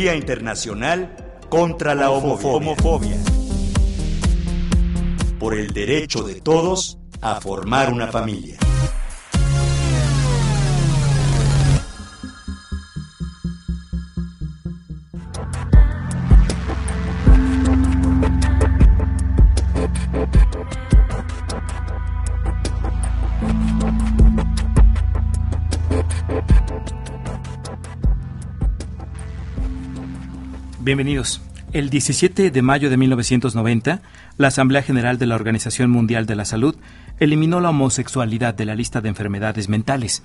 Día Internacional contra la homofobia. Por el derecho de todos a formar una familia. Bienvenidos. El 17 de mayo de 1990, la Asamblea General de la Organización Mundial de la Salud eliminó la homosexualidad de la lista de enfermedades mentales.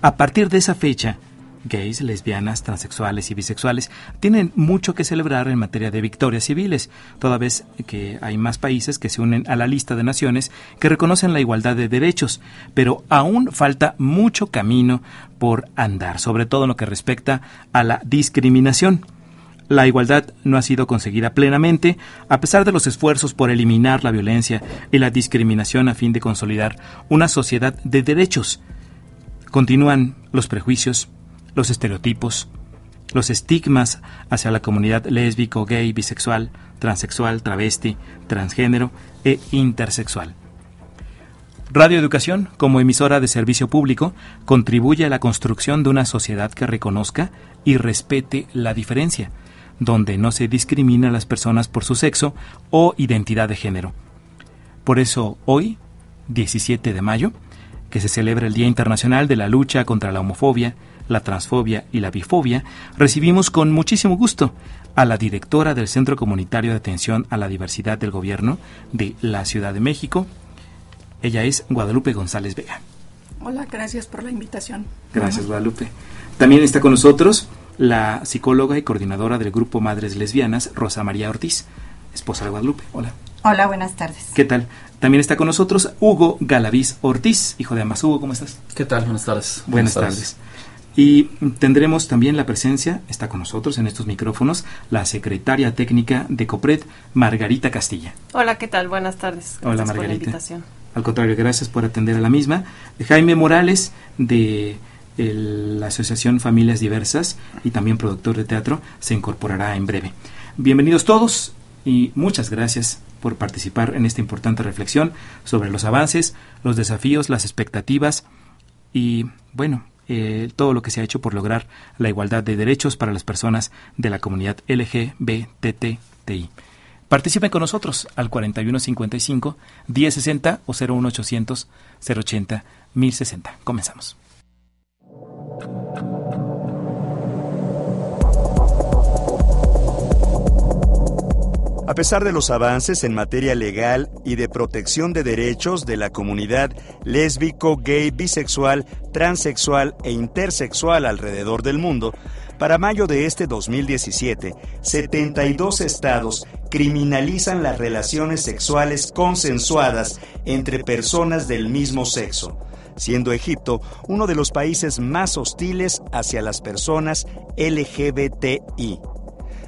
A partir de esa fecha, gays, lesbianas, transexuales y bisexuales tienen mucho que celebrar en materia de victorias civiles, toda vez que hay más países que se unen a la lista de naciones que reconocen la igualdad de derechos, pero aún falta mucho camino por andar, sobre todo en lo que respecta a la discriminación. La igualdad no ha sido conseguida plenamente, a pesar de los esfuerzos por eliminar la violencia y la discriminación a fin de consolidar una sociedad de derechos. Continúan los prejuicios, los estereotipos, los estigmas hacia la comunidad lésbico, gay, bisexual, transexual, travesti, transgénero e intersexual. Radio Educación, como emisora de servicio público, contribuye a la construcción de una sociedad que reconozca y respete la diferencia, donde no se discrimina a las personas por su sexo o identidad de género. Por eso hoy, 17 de mayo, que se celebra el Día Internacional de la Lucha contra la Homofobia, la Transfobia y la Bifobia, recibimos con muchísimo gusto a la directora del Centro Comunitario de Atención a la Diversidad del Gobierno de la Ciudad de México. Ella es Guadalupe González Vega. Hola, gracias por la invitación. Gracias, Guadalupe. También está con nosotros la psicóloga y coordinadora del grupo Madres Lesbianas, Rosa María Ortiz, esposa de Guadalupe. Hola. Hola, buenas tardes. ¿Qué tal? También está con nosotros Hugo Galaviz Ortiz, hijo de ambas. Hugo, ¿cómo estás? ¿Qué tal? Buenas tardes. Buenas, tardes. Y tendremos también la presencia, está con nosotros en estos micrófonos, la secretaria técnica de COPRED, Margarita Castilla. Hola, ¿qué tal? Buenas tardes. Gracias Hola, Margarita. Por la invitación. Al contrario, gracias por atender a la misma. Jaime Morales, de la Asociación Familias Diversas y también productor de teatro, se incorporará en breve. Bienvenidos todos y muchas gracias por participar en esta importante reflexión sobre los avances, los desafíos, las expectativas y, bueno, eh, todo lo que se ha hecho por lograr la igualdad de derechos para las personas de la comunidad LGBTTI. Participen con nosotros al 4155 1060 o 01800 080 1060. Comenzamos. A pesar de los avances en materia legal y de protección de derechos de la comunidad lésbico, gay, bisexual, transexual e intersexual alrededor del mundo, para mayo de este 2017, 72 estados criminalizan las relaciones sexuales consensuadas entre personas del mismo sexo siendo Egipto uno de los países más hostiles hacia las personas LGBTI.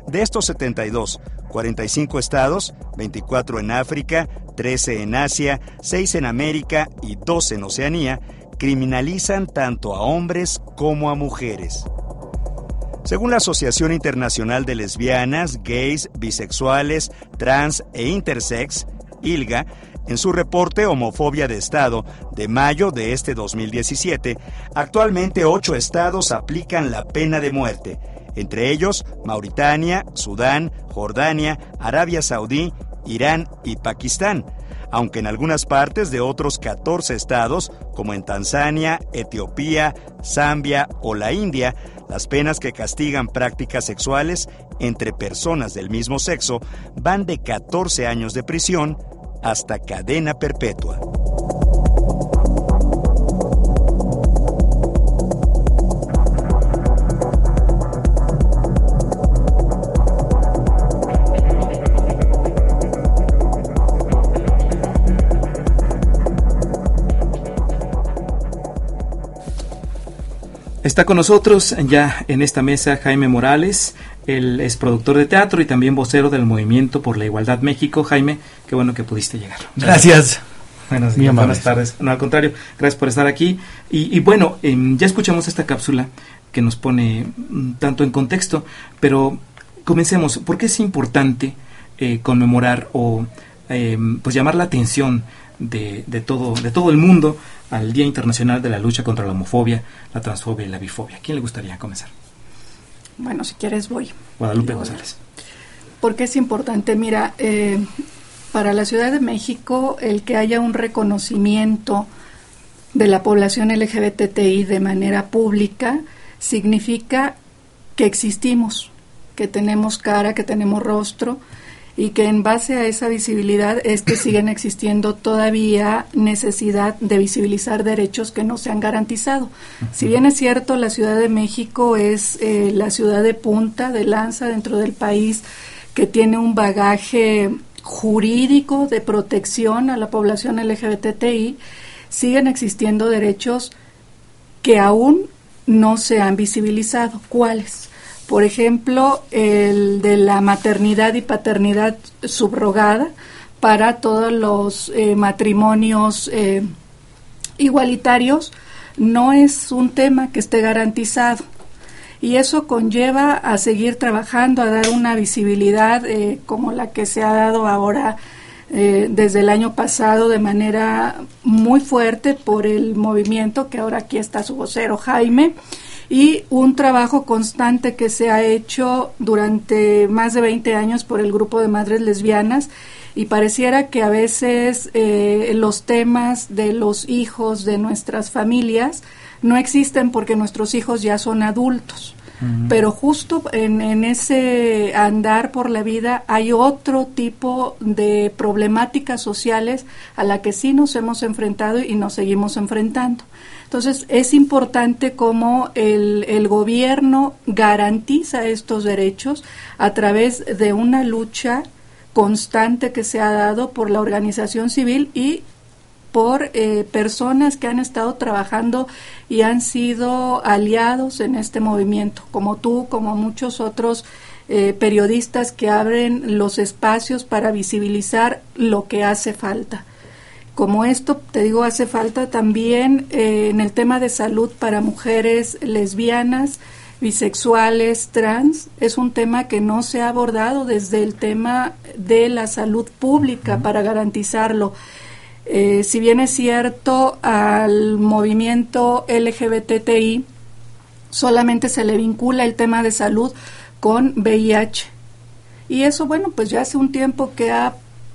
De estos 72, 45 estados, 24 en África, 13 en Asia, 6 en América y 2 en Oceanía, criminalizan tanto a hombres como a mujeres. Según la Asociación Internacional de Lesbianas, Gays, Bisexuales, Trans e Intersex, ILGA, en su reporte Homofobia de Estado de mayo de este 2017, actualmente ocho estados aplican la pena de muerte, entre ellos Mauritania, Sudán, Jordania, Arabia Saudí, Irán y Pakistán, aunque en algunas partes de otros 14 estados, como en Tanzania, Etiopía, Zambia o la India, las penas que castigan prácticas sexuales entre personas del mismo sexo van de 14 años de prisión hasta cadena perpetua. Está con nosotros ya en esta mesa Jaime Morales, él es productor de teatro y también vocero del Movimiento por la Igualdad México. Jaime, qué bueno que pudiste llegar. Gracias. Buenas, buenas tardes. No, al contrario, gracias por estar aquí. Y, bueno, em, ya escuchamos esta cápsula que nos pone mm, tanto en contexto, pero comencemos. ¿Por qué es importante eh, conmemorar o eh, pues llamar la atención de, de, todo, de todo el mundo al Día Internacional de la Lucha contra la Homofobia, la Transfobia y la Bifobia? ¿Quién le gustaría comenzar? Bueno, si quieres voy. Guadalupe González. ¿Por qué es importante? Mira, eh, para la Ciudad de México el que haya un reconocimiento de la población LGBTI de manera pública significa que existimos, que tenemos cara, que tenemos rostro y que en base a esa visibilidad es que siguen existiendo todavía necesidad de visibilizar derechos que no se han garantizado. Si bien es cierto, la Ciudad de México es eh, la ciudad de punta, de lanza dentro del país, que tiene un bagaje jurídico de protección a la población LGBTI, siguen existiendo derechos que aún no se han visibilizado. ¿Cuáles? Por ejemplo, el de la maternidad y paternidad subrogada para todos los eh, matrimonios eh, igualitarios no es un tema que esté garantizado. Y eso conlleva a seguir trabajando, a dar una visibilidad eh, como la que se ha dado ahora desde el año pasado de manera muy fuerte por el movimiento, que ahora aquí está su vocero Jaime, y un trabajo constante que se ha hecho durante más de 20 años por el grupo de madres lesbianas y pareciera que a veces eh, los temas de los hijos de nuestras familias no existen porque nuestros hijos ya son adultos. Pero justo en, en, ese andar por la vida hay otro tipo de problemáticas sociales a la que sí nos hemos enfrentado y nos seguimos enfrentando. Entonces es importante cómo el, el gobierno garantiza estos derechos a través de una lucha constante que se ha dado por la organización civil y por eh, personas que han estado trabajando y han sido aliados en este movimiento, como tú, como muchos otros eh, periodistas que abren los espacios para visibilizar lo que hace falta. Como esto, te digo, hace falta también eh, en el tema de salud para mujeres lesbianas, bisexuales, trans, es un tema que no se ha abordado desde el tema de la salud pública para garantizarlo. Eh, si bien es cierto, al movimiento LGBTI solamente se le vincula el tema de salud con VIH. Y eso, bueno, pues ya hace un tiempo que ha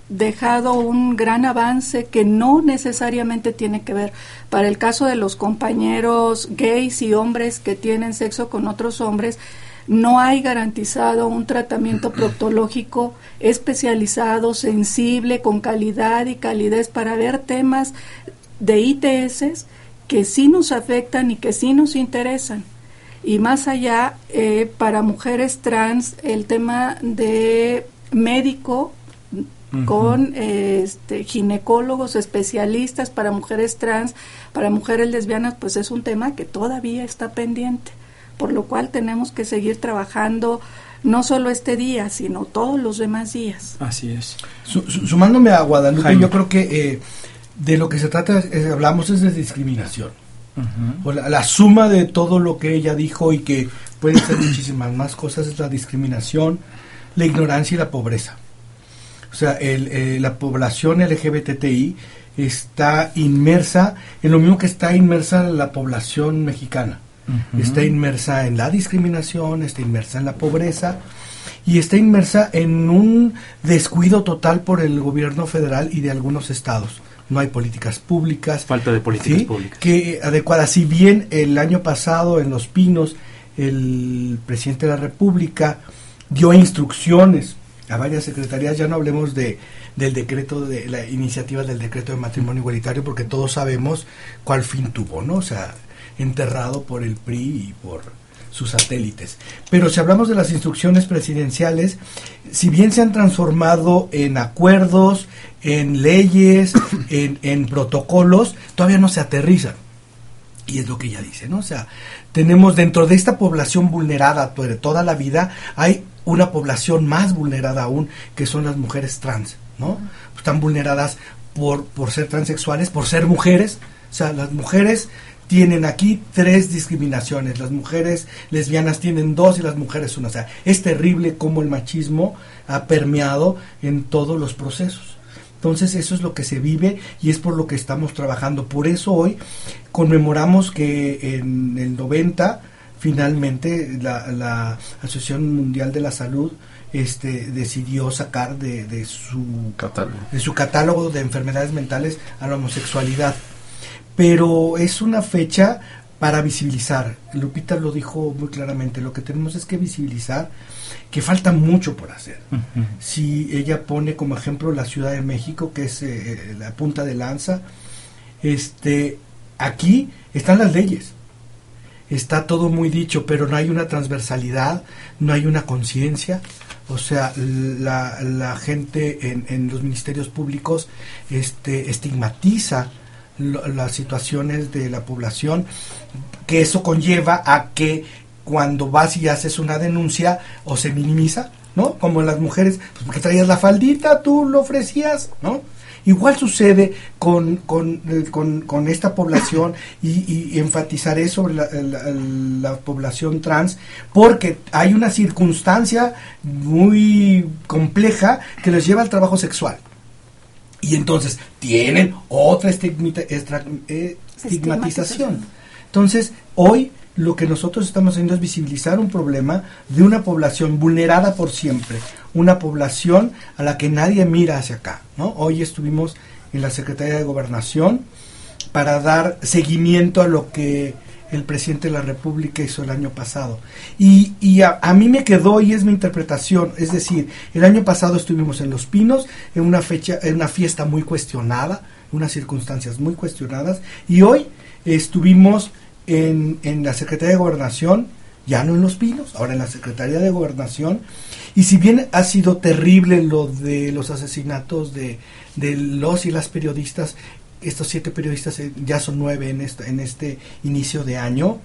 dejado un gran avance que no necesariamente tiene que ver. Para el caso de los compañeros gays y hombres que tienen sexo con otros hombres, no hay garantizado un tratamiento proctológico especializado, sensible, con calidad y calidez para ver temas de ITS que sí nos afectan y que sí nos interesan. Y más allá, eh, para mujeres trans, el tema de médico con este, ginecólogos especialistas para mujeres trans, para mujeres lesbianas, pues es un tema que todavía está pendiente por lo cual tenemos que seguir trabajando no solo este día, sino todos los demás días. Así es. sumándome a Guadalupe, yo creo que eh, de lo que se trata, hablamos es de discriminación. la, suma de todo lo que ella dijo y que pueden ser muchísimas más cosas es la discriminación, la ignorancia y la pobreza. O sea, eh, la población LGBTI está inmersa en lo mismo que está inmersa la población mexicana está inmersa en la discriminación, está inmersa en la pobreza y está inmersa en un descuido total por el gobierno federal y de algunos estados. No hay políticas públicas. Falta de políticas públicas. Que adecuadas. Si bien el año pasado en Los Pinos el presidente de la República dio instrucciones a varias secretarías, ya no hablemos de del decreto de la iniciativa del decreto de matrimonio igualitario porque todos sabemos cuál fin tuvo, ¿no? O sea, enterrado por el PRI y por sus satélites. Pero si hablamos de las instrucciones presidenciales, si bien se han transformado en acuerdos, en leyes, en, protocolos, todavía no se aterrizan. Y es lo que ella dice, ¿no? O sea, tenemos dentro de esta población vulnerada de toda la vida, hay una población más vulnerada aún, que son las mujeres trans, ¿no? Están vulneradas por, por ser transexuales, por ser mujeres. O sea, las mujeres tienen aquí tres discriminaciones. Las mujeres lesbianas tienen dos y las mujeres una. O sea, es terrible cómo el machismo ha permeado en todos los procesos. Entonces eso es lo que se vive y es por lo que estamos trabajando. Por eso hoy conmemoramos que en el 90 finalmente la, Asociación Mundial de la Salud este, decidió sacar de, de, su catálogo. de su catálogo de enfermedades mentales a la homosexualidad. Pero es una fecha para visibilizar. Lupita lo dijo muy claramente, lo que tenemos es que visibilizar que falta mucho por hacer. Si ella pone como ejemplo la Ciudad de México, que es eh, la punta de lanza, este, aquí están las leyes, está todo muy dicho, pero no hay una transversalidad, no hay una conciencia. O sea, la, la gente en, en, los ministerios públicos este, estigmatiza las situaciones de la población, que eso conlleva a que cuando vas y haces una denuncia o se minimiza, ¿no? Como las mujeres, pues porque traías la faldita, tú lo ofrecías, ¿no? Igual sucede con, con, con, esta población y, enfatizaré sobre la, la, población trans porque hay una circunstancia muy compleja que les lleva al trabajo sexual. Y entonces tienen otra eh, estigmatización. Entonces, hoy lo que nosotros estamos haciendo es visibilizar un problema de una población vulnerada por siempre, una población a la que nadie mira hacia acá. ¿no? Hoy estuvimos en la Secretaría de Gobernación para dar seguimiento a lo que el presidente de la República hizo el año pasado. Y, y a, mí me quedó y es mi interpretación, es decir, el año pasado estuvimos en Los Pinos, en una fecha, en una fiesta muy cuestionada, unas circunstancias muy cuestionadas, y hoy estuvimos en, en la Secretaría de Gobernación, ya no en Los Pinos, ahora en la Secretaría de Gobernación. Y si bien ha sido terrible lo de los asesinatos de, los y las periodistas, estos siete periodistas eh, ya son nueve en este inicio de año,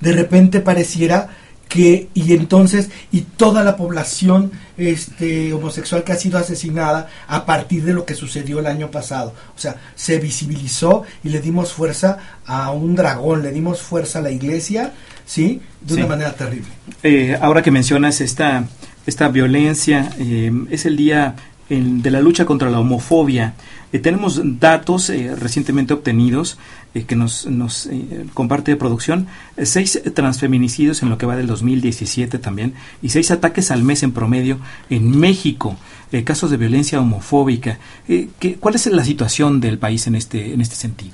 de repente pareciera que y entonces y toda la población este homosexual que ha sido asesinada a partir de lo que sucedió el año pasado. O sea se visibilizó y le dimos fuerza a un dragón le dimos fuerza a la iglesia sí de una manera terrible. Eh, ahora que mencionas esta esta violencia eh, es el día de la lucha contra la homofobia eh, tenemos datos eh, recientemente obtenidos eh, que nos, nos comparte de producción, seis transfeminicidios en lo que va del 2017 también y seis ataques al mes en promedio en México, casos de violencia homofóbica. ¿qué, ¿Cuál es la situación del país en este, en este sentido?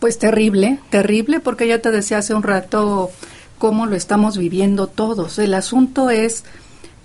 Pues terrible, terrible, porque ya te decía hace un rato cómo lo estamos viviendo todos. El asunto es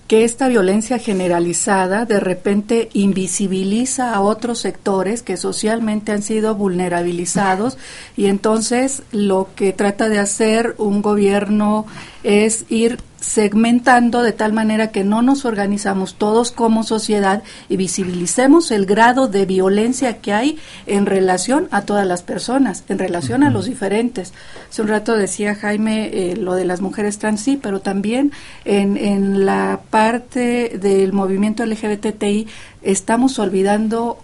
que esta violencia generalizada de repente invisibiliza a otros sectores que socialmente han sido vulnerabilizados y entonces lo que trata de hacer un gobierno es ir segmentando de tal manera que no nos organizamos todos como sociedad y visibilicemos el grado de violencia que hay en relación a todas las personas, en relación a los diferentes. Hace un rato decía Jaime eh, lo de las mujeres trans, sí, pero también en, en la parte del movimiento LGBTI estamos olvidando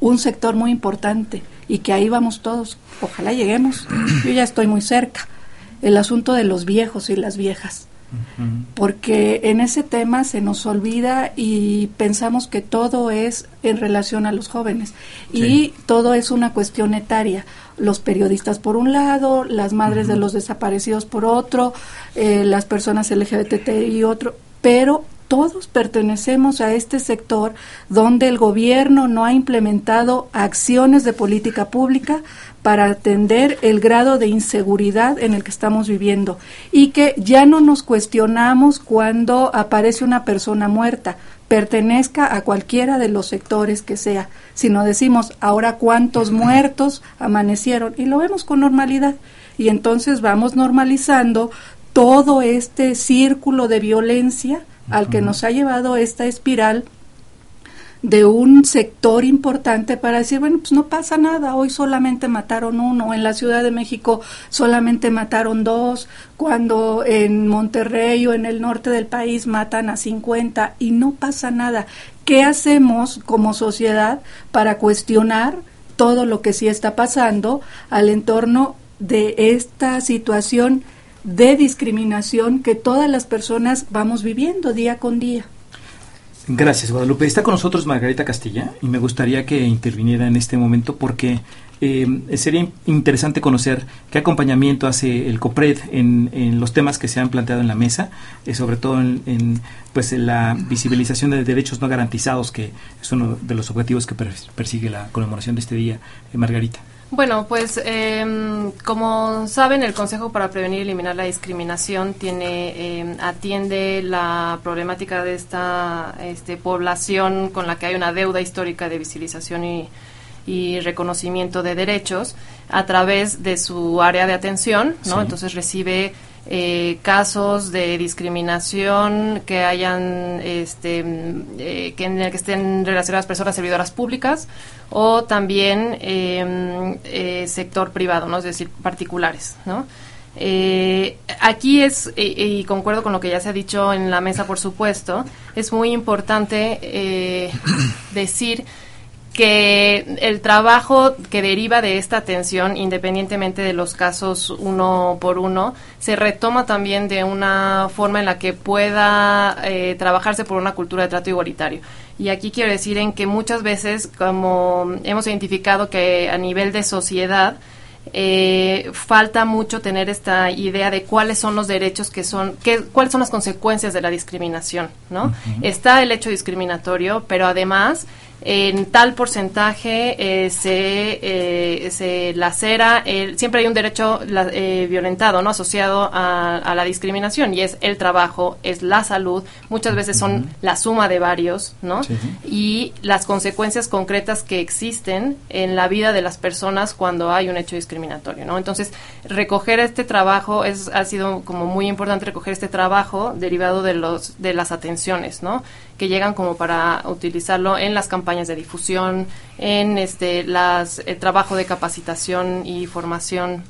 un sector muy importante y que ahí vamos todos. Ojalá lleguemos. Yo ya estoy muy cerca. El asunto de los viejos y las viejas. Porque en ese tema se nos olvida y pensamos que todo es en relación a los jóvenes. Y todo es una cuestión etaria. Los periodistas por un lado, las madres de los desaparecidos por otro, eh, las personas LGBT y otro, pero todos pertenecemos a este sector donde el gobierno no ha implementado acciones de política pública para atender el grado de inseguridad en el que estamos viviendo y que ya no nos cuestionamos cuando aparece una persona muerta, pertenezca a cualquiera de los sectores que sea, sino decimos ahora cuántos muertos amanecieron y lo vemos con normalidad. Y entonces vamos normalizando todo este círculo de violencia al que nos ha llevado esta espiral de un sector importante para decir, bueno, pues no pasa nada, hoy solamente mataron uno, en la Ciudad de México solamente mataron dos, cuando en Monterrey o en el norte del país matan a 50 y no pasa nada. ¿Qué hacemos como sociedad para cuestionar todo lo que sí está pasando al entorno de esta situación de discriminación que todas las personas vamos viviendo día con día. Gracias, Guadalupe. Está con nosotros Margarita Castilla y me gustaría que interviniera en este momento porque eh, sería interesante conocer qué acompañamiento hace el COPRED en, los temas que se han planteado en la mesa, eh, sobre todo en, pues, la visibilización de derechos no garantizados, que es uno de los objetivos que persigue la conmemoración de este día. Eh, Margarita. Bueno, pues em, como saben, el Consejo para Prevenir y Eliminar la Discriminación tiene em, atiende la problemática de esta este, población con la que hay una deuda histórica de visibilización y, reconocimiento de derechos a través de su área de atención, ¿no? Entonces recibe eh, casos de discriminación que hayan este eh, que en el que estén relacionadas personas servidoras públicas o también em, eh, sector privado no es decir particulares no aquí es y concuerdo con lo que ya se ha dicho en la mesa por supuesto es muy importante decir que el trabajo que deriva de esta atención, independientemente de los casos uno por uno, se retoma también de una forma en la que pueda eh, trabajarse por una cultura de trato igualitario. Y aquí quiero decir en que muchas veces, como hemos identificado que a nivel de sociedad, eh, falta mucho tener esta idea de cuáles son los derechos que son, qué, cuáles son las consecuencias de la discriminación, ¿no? Está el hecho discriminatorio, pero además en tal porcentaje eh, se, eh, se lacera, siempre hay un derecho eh, violentado, ¿no? Asociado a, la discriminación, y es el trabajo, es la salud, muchas veces son la suma de varios, ¿no? Y las consecuencias concretas que existen en la vida de las personas cuando hay un hecho discriminatorio, ¿no? Entonces, recoger este trabajo es, ha sido como muy importante recoger este trabajo derivado de los, de las atenciones, ¿no? Que llegan como para utilizarlo en las campañas de difusión, en este las el trabajo de capacitación y formación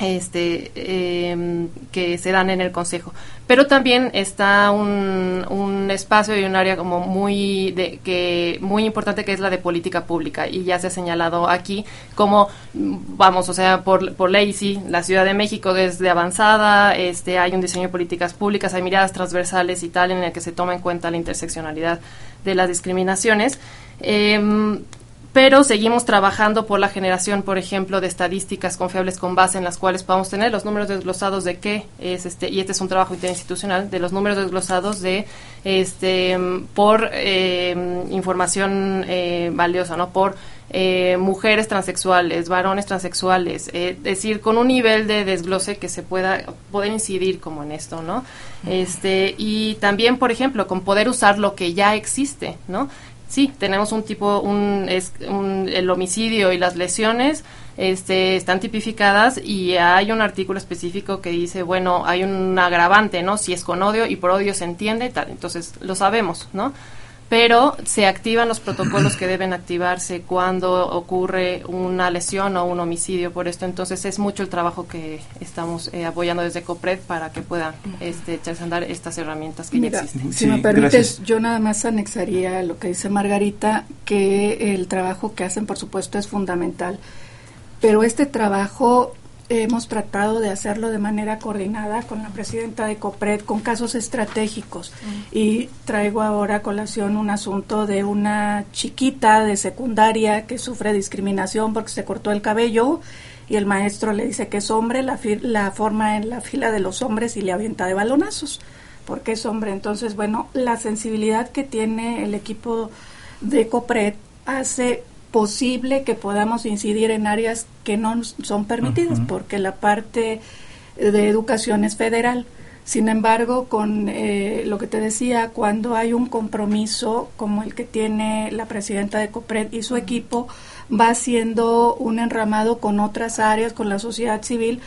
este em, que se dan en el consejo. Pero también está un, un, espacio y un área como muy de, que muy importante que es la de política pública. Y ya se ha señalado aquí como vamos o sea por, por ley sí la Ciudad de México desde avanzada este hay un diseño de políticas públicas hay miradas transversales y tal en el que se toma en cuenta la interseccionalidad de las discriminaciones. Eh, pero seguimos trabajando por la generación, por ejemplo, de estadísticas confiables con base en las cuales podamos tener los números desglosados de qué es este y este es un trabajo interinstitucional de los números desglosados de este por eh, información eh, valiosa, no por eh, mujeres transexuales, varones transexuales, es decir, con un nivel de desglose que se pueda poder incidir como en esto, ¿no? Este y también, por ejemplo, con poder usar lo que ya existe, ¿no? Sí, tenemos un tipo, un, es, un, el homicidio y las lesiones este, están tipificadas y hay un artículo específico que dice, bueno, hay un agravante, ¿no? Si es con odio y por odio se entiende, tal, entonces lo sabemos, ¿no? Pero se activan los protocolos que deben activarse cuando ocurre una lesión o un homicidio por esto. Entonces es mucho el trabajo que estamos eh, apoyando desde COPRED para que puedan este, echarse a andar estas herramientas que ya existen. Si me permites, yo nada más anexaría lo que dice Margarita, que el trabajo que hacen, por supuesto, es fundamental. Pero este trabajo hemos tratado de hacerlo de manera coordinada con la presidenta de COPRED, con casos estratégicos. Y traigo ahora a colación un asunto de una chiquita de secundaria que sufre discriminación porque se cortó el cabello y el maestro le dice que es hombre, la, la forma en la fila de los hombres y le avienta de balonazos porque es hombre. Entonces, bueno, la sensibilidad que tiene el equipo de COPRED hace posible que podamos incidir en áreas que no son permitidas, porque la parte de educación es federal. Sin embargo, con eh, lo que te decía, cuando hay un compromiso como el que tiene la presidenta de COPRED y su equipo, va haciendo un enramado con otras áreas, con la sociedad civil,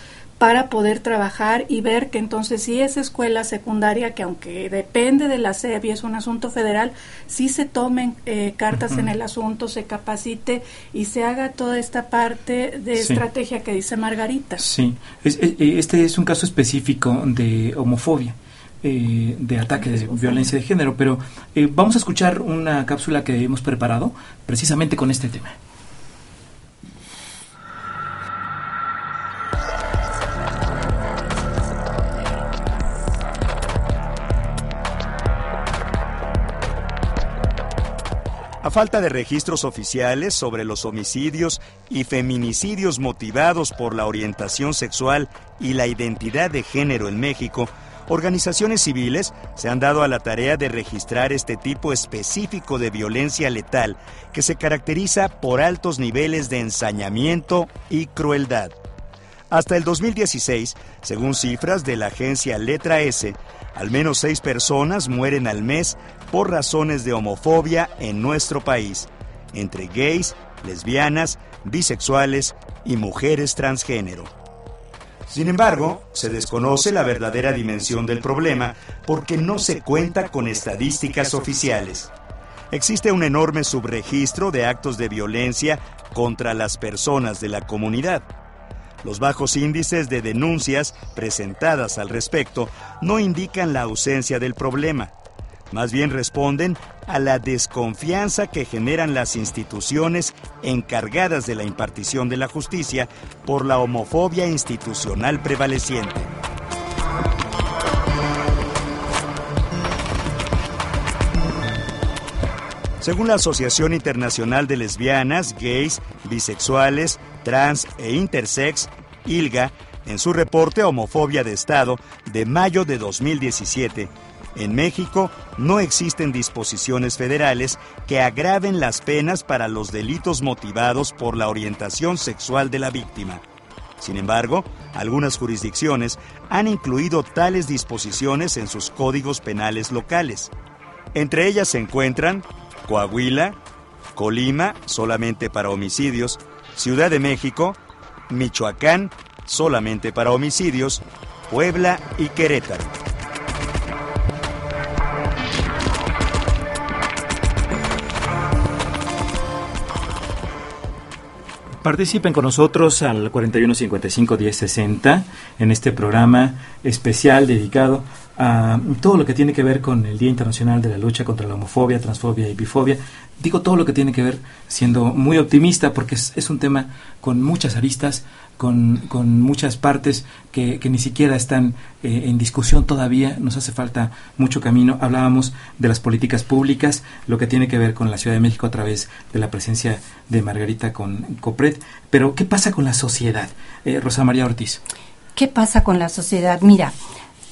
para poder trabajar y ver que entonces si esa escuela secundaria, que aunque depende de la SEP y es un asunto federal, sí se tomen eh, cartas en el asunto, se capacite y se haga toda esta parte de estrategia que dice Margarita. Sí, eh, este es un caso específico de homofobia. Eh, de ataque de violencia de género, pero vamos a escuchar una cápsula que hemos preparado precisamente con este tema. Falta de registros oficiales sobre los homicidios y feminicidios motivados por la orientación sexual y la identidad de género en México, organizaciones civiles se han dado a la tarea de registrar este tipo específico de violencia letal que se caracteriza por altos niveles de ensañamiento y crueldad. Hasta el 2016, según cifras de la agencia Letra S, al menos seis personas mueren al mes por razones de homofobia en nuestro país, entre gays, lesbianas, bisexuales y mujeres transgénero. Sin embargo, se desconoce la verdadera dimensión del problema porque no se cuenta con estadísticas oficiales. Existe un enorme subregistro de actos de violencia contra las personas de la comunidad. Los bajos índices de denuncias presentadas al respecto no indican la ausencia del problema, más bien responden a la desconfianza que generan las instituciones encargadas de la impartición de la justicia por la homofobia institucional prevaleciente. Según la Asociación Internacional de Lesbianas, Gays, Bisexuales, Trans e Intersex, ILGA, en su reporte Homofobia de Estado de mayo de 2017, en México no existen disposiciones federales que agraven las penas para los delitos motivados por la orientación sexual de la víctima. Sin embargo, algunas jurisdicciones han incluido tales disposiciones en sus códigos penales locales. Entre ellas se encuentran Coahuila, Colima, solamente para homicidios, Ciudad de México, Michoacán, solamente para homicidios, Puebla y Querétaro. Participen con nosotros al 4155-1060 en este programa especial dedicado a todo lo que tiene que ver con el Día Internacional de la Lucha contra la Homofobia, Transfobia y Bifobia. Digo todo lo que tiene que ver siendo muy optimista porque es, un tema con muchas aristas, con, con muchas partes que, que, ni siquiera están eh, en discusión todavía. Nos hace falta mucho camino. Hablábamos de las políticas públicas, lo que tiene que ver con la Ciudad de México a través de la presencia de Margarita con Copret. Pero, ¿qué pasa con la sociedad? Eh, Rosa María Ortiz. ¿Qué pasa con la sociedad? Mira,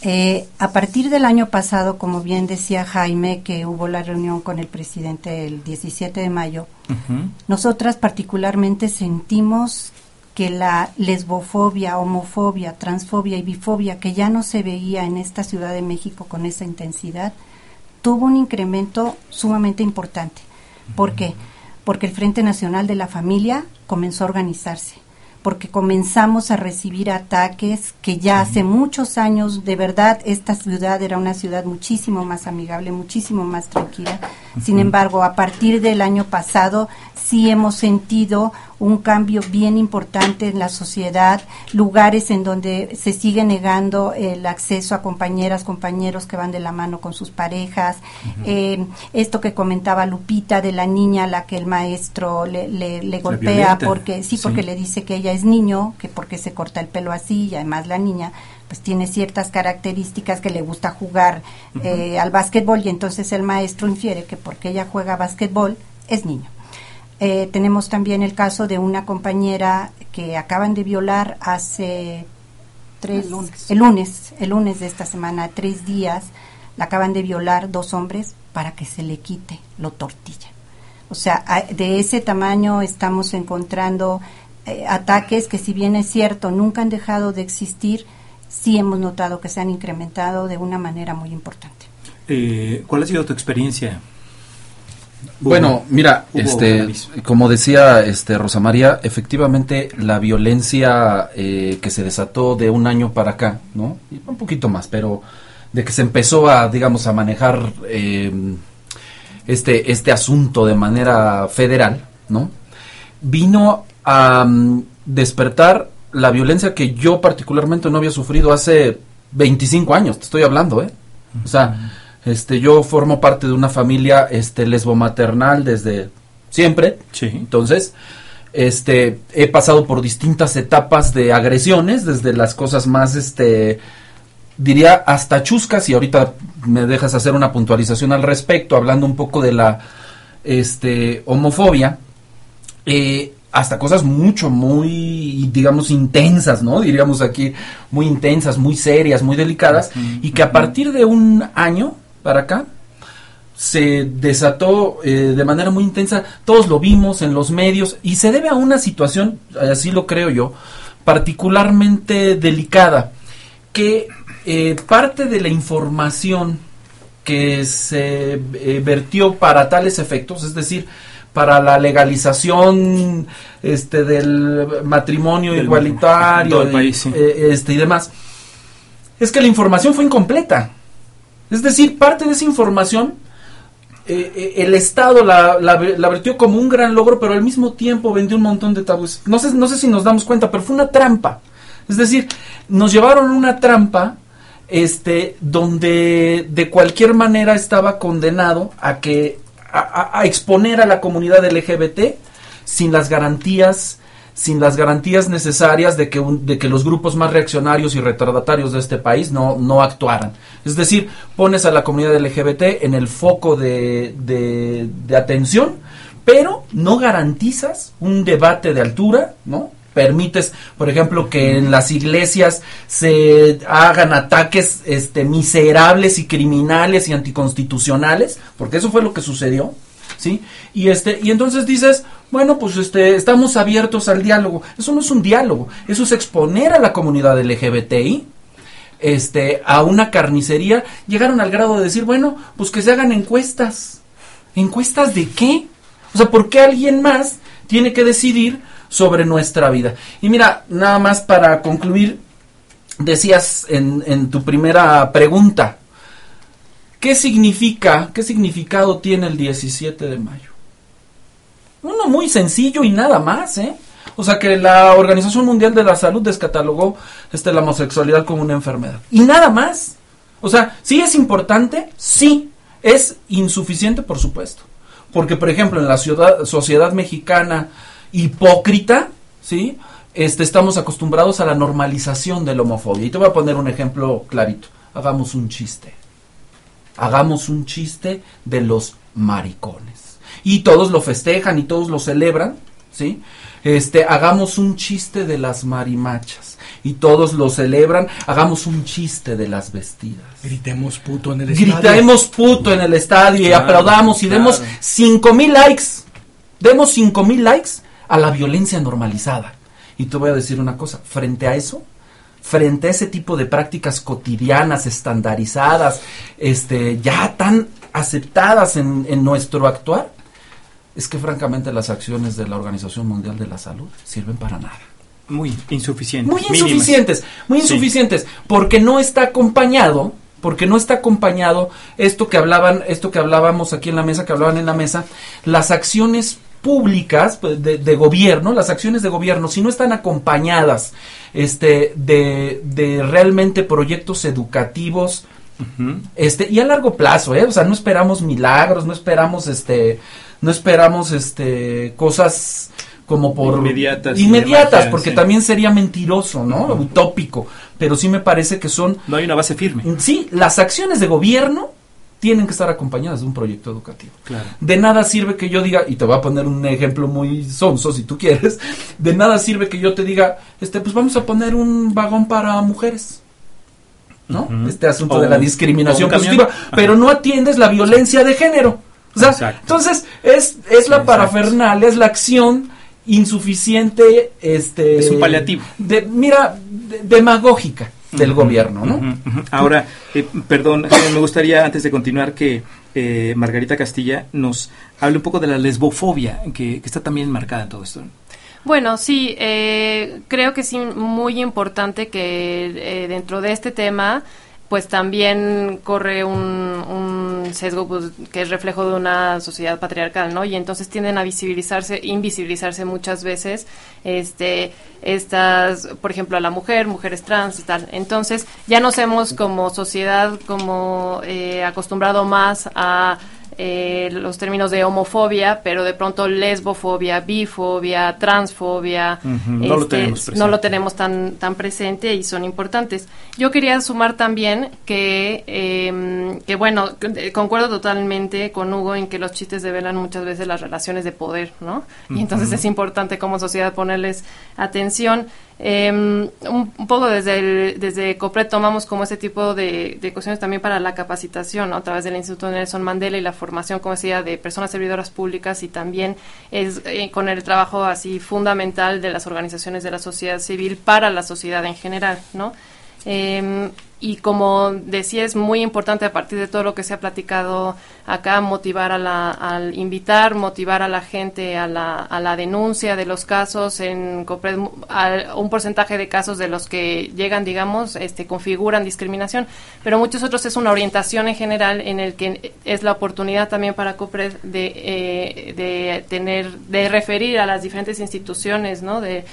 eh, a partir del año pasado, como bien decía Jaime, que hubo la reunión con el presidente el 17 de mayo, nosotras particularmente sentimos que la lesbofobia, homofobia, transfobia y bifobia, que ya no se veía en esta Ciudad de México con esa intensidad, tuvo un incremento sumamente importante. ¿Por qué? Porque el Frente Nacional de la Familia comenzó a organizarse porque comenzamos a recibir ataques que ya hace muchos años, de verdad, esta ciudad era una ciudad muchísimo más amigable, muchísimo más tranquila. Sin embargo, a partir del año pasado sí hemos sentido un cambio bien importante en la sociedad, lugares en donde se sigue negando el acceso a compañeras, compañeros que van de la mano con sus parejas. Eh, esto que comentaba Lupita de la niña a la que el maestro le, le, golpea porque sí, porque le dice que ella es niño, que porque se corta el pelo así y además la niña pues tiene ciertas características que le gusta jugar eh, al básquetbol y entonces el maestro infiere que porque ella juega básquetbol es niño. Eh, tenemos también el caso de una compañera que acaban de violar hace tres, el lunes. el lunes, el lunes de esta semana, tres días, la acaban de violar dos hombres para que se le quite lo tortilla. O sea, de ese tamaño estamos encontrando eh, ataques que si bien es cierto, nunca han dejado de existir, sí hemos notado que se han incrementado de una manera muy importante. Eh, ¿Cuál ha sido tu experiencia bueno, mira, este, como decía este Rosa María, efectivamente la violencia eh, que se desató de un año para acá, ¿no? un poquito más, pero de que se empezó a, digamos, a manejar em, este este asunto de manera federal, ¿no? Vino a mm, despertar la violencia que yo particularmente no había sufrido hace 25 años, te estoy hablando, ¿eh? O sea, este, yo formo parte de una familia este, lesbomaternal desde siempre. Sí. Entonces, este, he pasado por distintas etapas de agresiones, desde las cosas más, este, diría hasta chuscas, y ahorita me dejas hacer una puntualización al respecto, hablando un poco de la este, homofobia, eh, hasta cosas mucho, muy, digamos, intensas, ¿no? Diríamos aquí, muy intensas, muy serias, muy delicadas, y que a partir de un año para acá, se desató eh, de manera muy intensa, todos lo vimos en los medios, y se debe a una situación, así lo creo yo, particularmente delicada, que eh, parte de la información que se eh, vertió para tales efectos, es decir, para la legalización este del matrimonio igualitario eh, este y demás es que la información fue incompleta es decir parte de esa información el Estado la, la, vertió como un gran logro pero al mismo tiempo vendió un montón de tabúes. No sé no sé si nos damos cuenta pero fue una trampa. Es decir nos llevaron una trampa este, donde de cualquier manera estaba condenado a que a, exponer a la comunidad LGBT sin las garantías sin las garantías necesarias de que, de que los grupos más reaccionarios y retardatarios de este país no, no actuaran. Es decir, pones a la comunidad LGBT en el foco de, de, atención, pero no garantizas un debate de altura, ¿no? permites, por ejemplo, que en las iglesias se hagan ataques este, miserables y criminales y anticonstitucionales, porque eso fue lo que sucedió, ¿sí? Y este, y entonces dices, bueno, pues este, estamos abiertos al diálogo. Eso no es un diálogo, eso es exponer a la comunidad LGBTI este, a una carnicería, llegaron al grado de decir, bueno, pues que se hagan encuestas. ¿Encuestas de qué? O sea, ¿por qué alguien más tiene que decidir sobre nuestra vida. Y mira, nada más para concluir, decías en, en tu primera pregunta, ¿qué significa, qué significado tiene el 17 de mayo? Uno muy sencillo y nada más, ¿eh? O sea que la Organización Mundial de la Salud descatalogó este, la homosexualidad como una enfermedad. Y nada más. O sea, sí es importante, sí. Es insuficiente, por supuesto. Porque, por ejemplo, en la ciudad, sociedad mexicana hipócrita, ¿sí? Este, estamos acostumbrados a la normalización de la homofobia. Y te voy a poner un ejemplo clarito. Hagamos un chiste. Hagamos un chiste de los maricones. Y todos lo festejan y todos lo celebran, ¿sí? Este, hagamos un chiste de las marimachas y todos lo celebran, hagamos un chiste de las vestidas. Gritemos puto en el estadio. Gritemos puto en el estadio y aplaudamos y demos cinco mil likes. Demos cinco mil likes a la violencia normalizada. Y te voy a decir una cosa, frente a eso, frente a ese tipo de prácticas cotidianas, estandarizadas, este, ya tan aceptadas en, en nuestro actuar, es que francamente las acciones de la Organización Mundial de la Salud sirven para nada. Muy insuficientes. Muy insuficientes, muy insuficientes, porque no está acompañado, porque no está acompañado esto que hablaban, esto que hablábamos aquí en la mesa, que hablaban en la mesa, las acciones públicas pues, de, gobierno, las acciones de gobierno, si no están acompañadas este, de, de realmente proyectos educativos, este, y a largo plazo, ¿eh? o sea, no esperamos milagros, no esperamos este, no esperamos este cosas como por inmediatas, inmediatas porque también sería mentiroso, ¿no? Utópico, pero sí me parece que son no hay una base firme. Sí, las acciones de gobierno tienen que estar acompañadas de un proyecto educativo. De nada sirve que yo diga, y te voy a poner un ejemplo muy sonso si tú quieres, de nada sirve que yo te diga, este, pues vamos a poner un vagón para mujeres. ¿No? Este asunto de la discriminación positiva, pero no atiendes la violencia de género. O sea, entonces es, es la parafernalia, es la acción insuficiente, este... Es un paliativo. De, mira, demagógica del gobierno, ¿no? Ahora, eh, perdón, me gustaría antes de continuar que eh, Margarita Castilla nos hable un poco de la lesbofobia que, que está también marcada en todo esto. Bueno, sí, eh, creo que sí muy importante que dentro de este tema pues también corre un, sesgo pues, que es reflejo de una sociedad patriarcal, ¿no? Y entonces tienden a visibilizarse, invisibilizarse muchas veces, este, estas, por ejemplo, a la mujer, mujeres trans y tal. Entonces ya nos hemos como sociedad como eh, acostumbrado más a eh, los términos de homofobia, pero de pronto lesbofobia, bifobia, transfobia, no, lo este, no, lo tenemos tan, tan presente y son importantes. Yo quería sumar también que, em, que bueno, eh, concuerdo totalmente con Hugo en que los chistes develan muchas veces las relaciones de poder, ¿no? Y entonces es importante como sociedad ponerles atención. Em, un, poco desde, desde COPRED tomamos como ese tipo de, de cuestiones también para la capacitación a través del Instituto Nelson Mandela y la formación, como decía, de personas servidoras públicas y también es eh, con el trabajo así fundamental de las organizaciones de la sociedad civil para la sociedad en general, ¿no? Em, y como decía, es muy importante a partir de todo lo que se ha platicado acá, motivar a la, al invitar, motivar a la gente a la, a la denuncia de los casos, en un porcentaje de casos de los que llegan, digamos, este, configuran discriminación, pero muchos otros es una orientación en general en el que es la oportunidad también para COPRED de, eh, de tener, de referir a las diferentes instituciones, ¿no? De,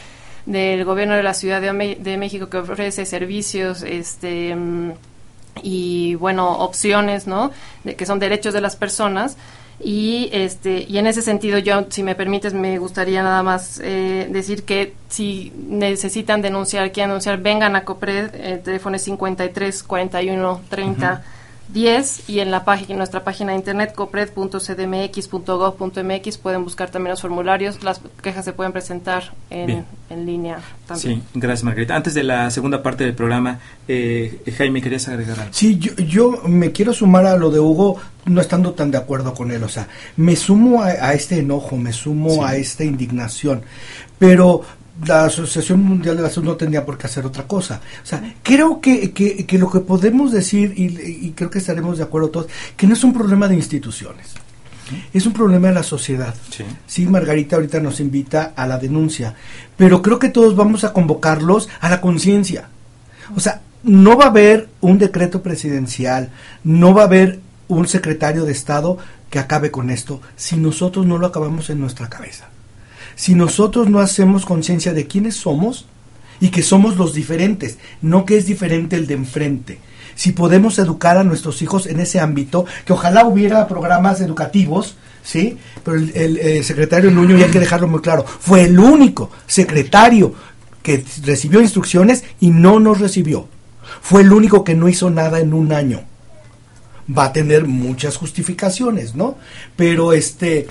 del gobierno de la Ciudad de, México que ofrece servicios este y bueno opciones no de, que son derechos de las personas. Y este y en ese sentido yo si me permites me gustaría nada más eh, decir que si necesitan denunciar quieren anunciar vengan a COPRED el teléfono es 53 41 30 10 y en la página, nuestra página de internet copred.cdmx.gov.mx pueden buscar también los formularios, las quejas se pueden presentar en, en línea también. Sí, gracias Margarita. Antes de la segunda parte del programa, eh, Jaime, ¿querías agregar algo? Sí, yo, yo me quiero sumar a lo de Hugo, no estando tan de acuerdo con él, o sea, me sumo a, este enojo, me sumo a esta indignación, pero la Asociación Mundial de la Salud no tendría por qué hacer otra cosa. O sea, creo que, que, lo que podemos decir, y, creo que estaremos de acuerdo todos, que no es un problema de instituciones. Es un problema de la sociedad. Sí. Margarita ahorita nos invita a la denuncia, pero creo que todos vamos a convocarlos a la conciencia. O sea, no va a haber un decreto presidencial, no va a haber un secretario de Estado que acabe con esto si nosotros no lo acabamos en nuestra cabeza si nosotros no hacemos conciencia de quiénes somos y que somos los diferentes, no que es diferente el de enfrente. Si podemos educar a nuestros hijos en ese ámbito, que ojalá hubiera programas educativos, ¿sí? Pero el, secretario Nuño, y hay que dejarlo muy claro, fue el único secretario que recibió instrucciones y no nos recibió. Fue el único que no hizo nada en un año. Va a tener muchas justificaciones, ¿no? Pero este,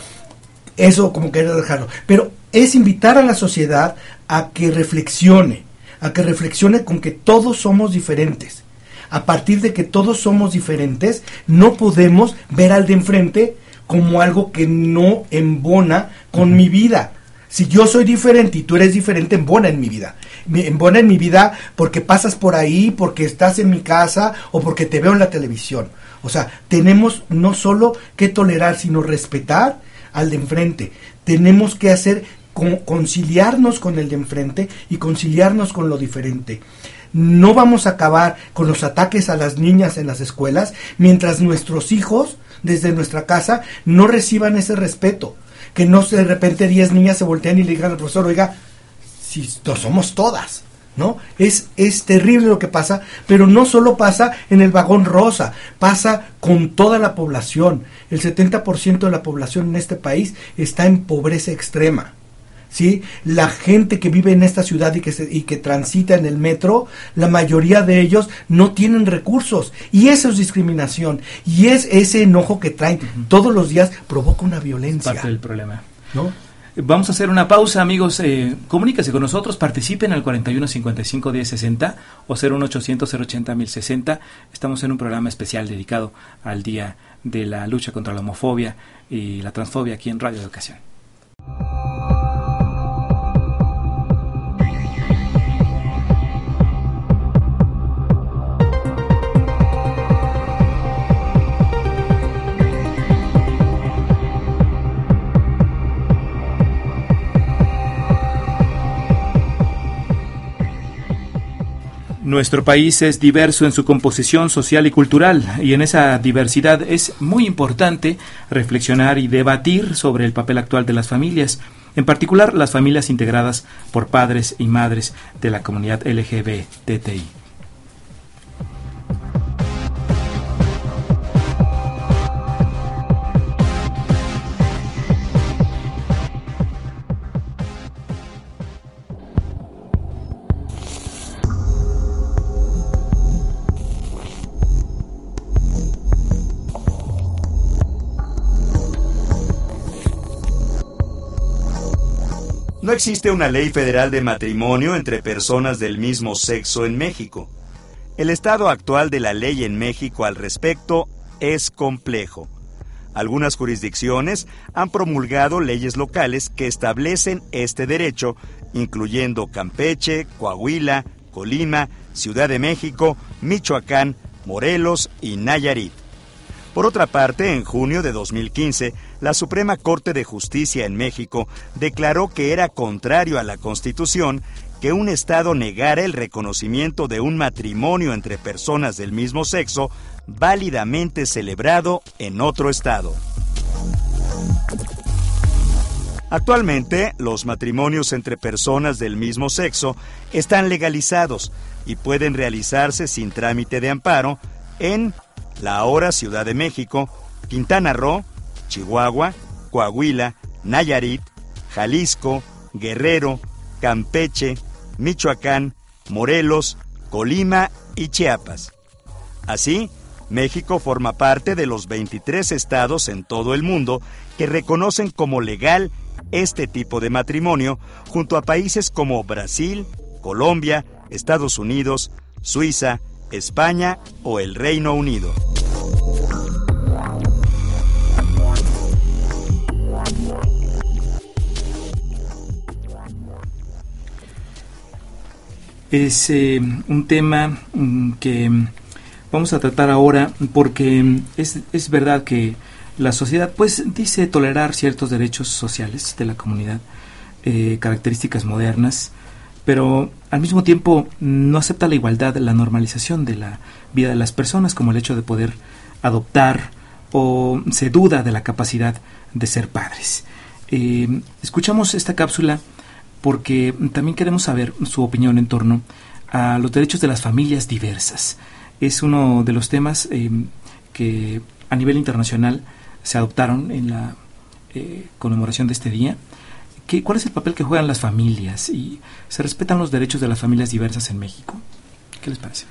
eso como quería dejarlo. Pero es invitar a la sociedad a que reflexione, a que reflexione con que todos somos diferentes. A partir de que todos somos diferentes, no podemos ver al de enfrente como algo que no embona con mi vida. Si yo soy diferente y tú eres diferente, embona en mi vida. Embona en mi vida porque pasas por ahí, porque estás en mi casa o porque te veo en la televisión. O sea, tenemos no solo que tolerar, sino respetar al de enfrente. Tenemos que hacer conciliarnos con el de enfrente y conciliarnos con lo diferente. No vamos a acabar con los ataques a las niñas en las escuelas mientras nuestros hijos desde nuestra casa no reciban ese respeto. Que no de repente 10 niñas se voltean y le digan al profesor, oiga, si no somos todas. ¿No? Es, es terrible lo que pasa, pero no solo pasa en el vagón rosa, pasa con toda la población. El 70% de la población en este país está en pobreza extrema. ¿Sí? La gente que vive en esta ciudad y que, y que transita en el metro, la mayoría de ellos no tienen recursos. Y eso es discriminación. Y es ese enojo que traen todos los días provoca una violencia. Parte del problema. ¿No? Vamos a hacer una pausa, amigos. Eh, comuníquese con nosotros, participen al 41 55 10 60 o 01800 080 1060. Estamos en un programa especial dedicado al Día de la Lucha contra la Homofobia y la Transfobia aquí en Radio Educación. Nuestro país es diverso en su composición social y cultural y en esa diversidad es muy importante reflexionar y debatir sobre el papel actual de las familias, en particular las familias integradas por padres y madres de la comunidad LGBTI. Existe una ley federal de matrimonio entre personas del mismo sexo en México. El estado actual de la ley en México al respecto es complejo. Algunas jurisdicciones han promulgado leyes locales que establecen este derecho, incluyendo Campeche, Coahuila, Colima, Ciudad de México, Michoacán, Morelos y Nayarit. Por otra parte, en junio de 2015, la Suprema Corte de Justicia en México declaró que era contrario a la Constitución que un Estado negara el reconocimiento de un matrimonio entre personas del mismo sexo válidamente celebrado en otro Estado. Actualmente, los matrimonios entre personas del mismo sexo están legalizados y pueden realizarse sin trámite de amparo en la ahora Ciudad de México, Quintana Roo, Chihuahua, Coahuila, Nayarit, Jalisco, Guerrero, Campeche, Michoacán, Morelos, Colima y Chiapas. Así, México forma parte de los 23 estados en todo el mundo que reconocen como legal este tipo de matrimonio junto a países como Brasil, Colombia, Estados Unidos, Suiza, España o el Reino Unido. Es eh, un tema mm, que vamos a tratar ahora porque es, es verdad que la sociedad pues dice tolerar ciertos derechos sociales de la comunidad, eh, características modernas, pero al mismo tiempo no acepta la igualdad, la normalización de la vida de las personas, como el hecho de poder adoptar o se duda de la capacidad de ser padres. Eh, escuchamos esta cápsula porque también queremos saber su opinión en torno a los derechos de las familias diversas. Es uno de los temas eh, que a nivel internacional se adoptaron en la eh, conmemoración de este día ¿Cuál es el papel que juegan las familias? ¿Y se respetan los derechos de las familias diversas en México? ¿Qué les parece?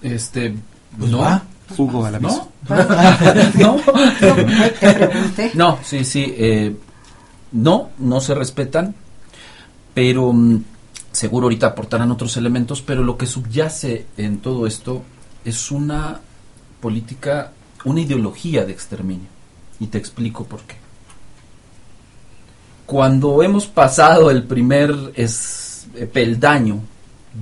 Este, pues no. Hugo a la ¿No? no. sí, sí. Eh, no, no se respetan, pero mm, seguro ahorita aportarán otros elementos, pero lo que subyace en todo esto es una política, una ideología de exterminio. Y te explico por qué cuando hemos pasado el primer eh, peldaño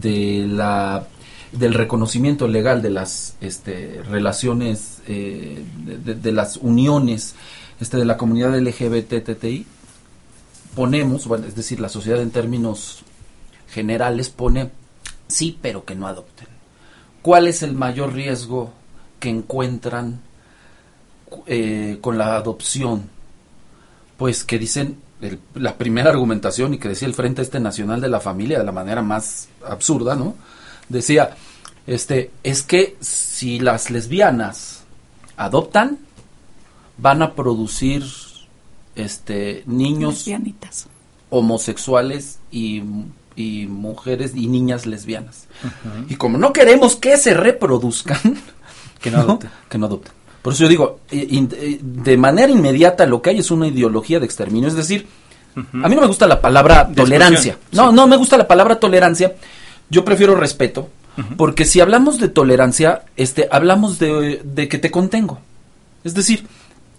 de la del reconocimiento legal de las este, relaciones eh, de, las uniones este, de la comunidad LGBTTI ponemos bueno, es decir la sociedad en términos generales pone sí pero que no adopten cuál es el mayor riesgo que encuentran eh, con la adopción pues que dicen la primera argumentación y que decía el Frente Este Nacional de la Familia de la manera más absurda, ¿no? Decía, este, es que si las lesbianas adoptan, van a producir este niños homosexuales y, y, mujeres y niñas lesbianas. Y como no queremos que se reproduzcan, que no que no adopten. Por eso yo digo, de manera inmediata lo que hay es una ideología de exterminio. Es decir, a mí no me gusta la palabra tolerancia. No, no me gusta la palabra tolerancia. Yo prefiero respeto. Porque si hablamos de tolerancia, este, hablamos de, de que te contengo. Es decir,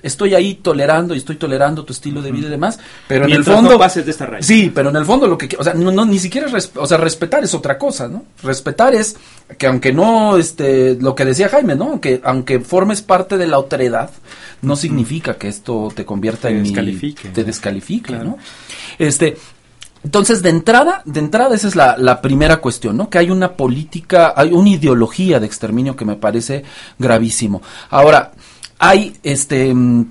estoy ahí tolerando y estoy tolerando tu estilo de vida y demás, pero en el fondo pases de esta raíz. Sí, pero en el fondo lo que o sea, no, ni siquiera o sea, respetar es otra cosa, ¿no? Respetar es que aunque no este lo que decía Jaime, ¿no? Que aunque formes parte de la otredad, no significa que esto te convierta en descalifique, te descalifique, ¿no? Este entonces, de entrada, de entrada, esa es la, la, primera cuestión, ¿no? Que hay una política, hay una ideología de exterminio que me parece gravísimo. Ahora, hay este mm,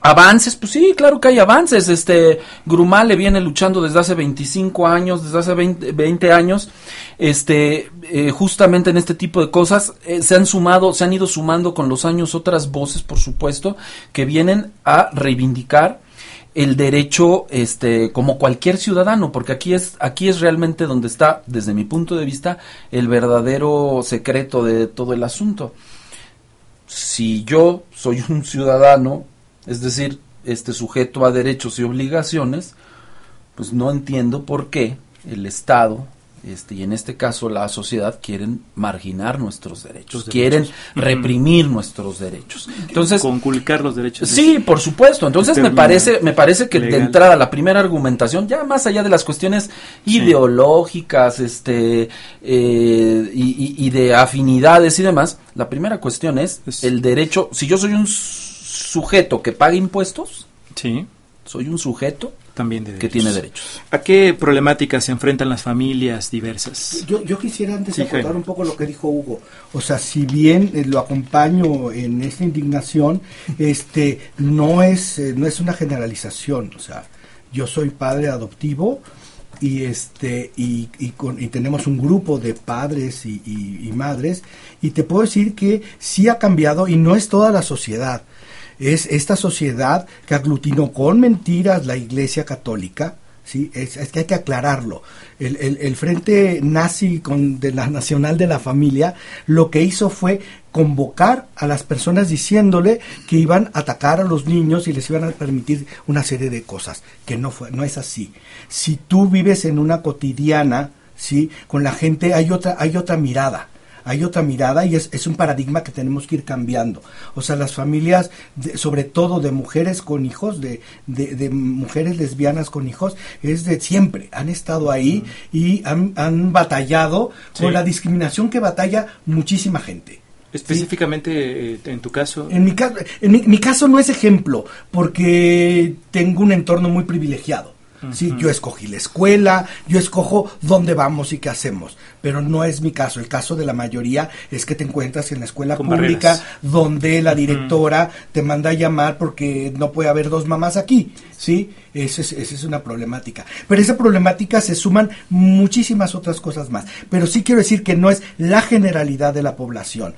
avances, pues sí, claro que hay avances. Este Grumale viene luchando desde hace 25 años, desde hace 20, años, este eh, justamente en este tipo de cosas eh, se han sumado, se han ido sumando con los años otras voces, por supuesto, que vienen a reivindicar el derecho este como cualquier ciudadano porque aquí es aquí es realmente donde está desde mi punto de vista el verdadero secreto de todo el asunto si yo soy un ciudadano, es decir, este sujeto a derechos y obligaciones, pues no entiendo por qué el Estado este, y en este caso la sociedad quieren marginar nuestros derechos, quieren reprimir nuestros derechos. Entonces, conculcar los derechos. Sí, por supuesto. Entonces me parece, me parece que de entrada la primera argumentación, ya más allá de las cuestiones ideológicas, este, eh, y, de afinidades y demás, la primera cuestión es, el derecho. Si yo soy un sujeto que paga impuestos, sí, soy un sujeto también que tiene derechos. ¿A qué problemáticas se enfrentan las familias diversas? Yo, yo quisiera antes sí, un poco lo que dijo Hugo. O sea, si bien eh, lo acompaño en esta indignación, este no es eh, no es una generalización. O sea, yo soy padre adoptivo y este y, y, y tenemos un grupo de padres y, y madres y te puedo decir que sí ha cambiado y no es toda la sociedad es esta sociedad que aglutinó con mentiras la Iglesia Católica, ¿sí? Es, que hay que aclararlo. El, el, Frente Nazi con, de la Nacional de la Familia lo que hizo fue convocar a las personas diciéndole que iban a atacar a los niños y les iban a permitir una serie de cosas, que no, fue, no es así. Si tú vives en una cotidiana, ¿sí? con la gente hay otra, hay otra mirada hay otra mirada y es, es, un paradigma que tenemos que ir cambiando. O sea, las familias, sobre todo de mujeres con hijos, de, de, mujeres lesbianas con hijos, es de siempre. Han estado ahí y han, han batallado con la discriminación que batalla muchísima gente. Específicamente eh, en tu caso. En mi, caso, en mi caso no es ejemplo, porque tengo un entorno muy privilegiado. Sí, yo escogí la escuela, yo escojo dónde vamos y qué hacemos, pero no es mi caso. El caso de la mayoría es que te encuentras en la escuela pública donde la directora te manda a llamar porque no puede haber dos mamás aquí, ¿sí? Esa es, esa es una problemática. Pero esa problemática se suman muchísimas otras cosas más. Pero sí quiero decir que no es la generalidad de la población.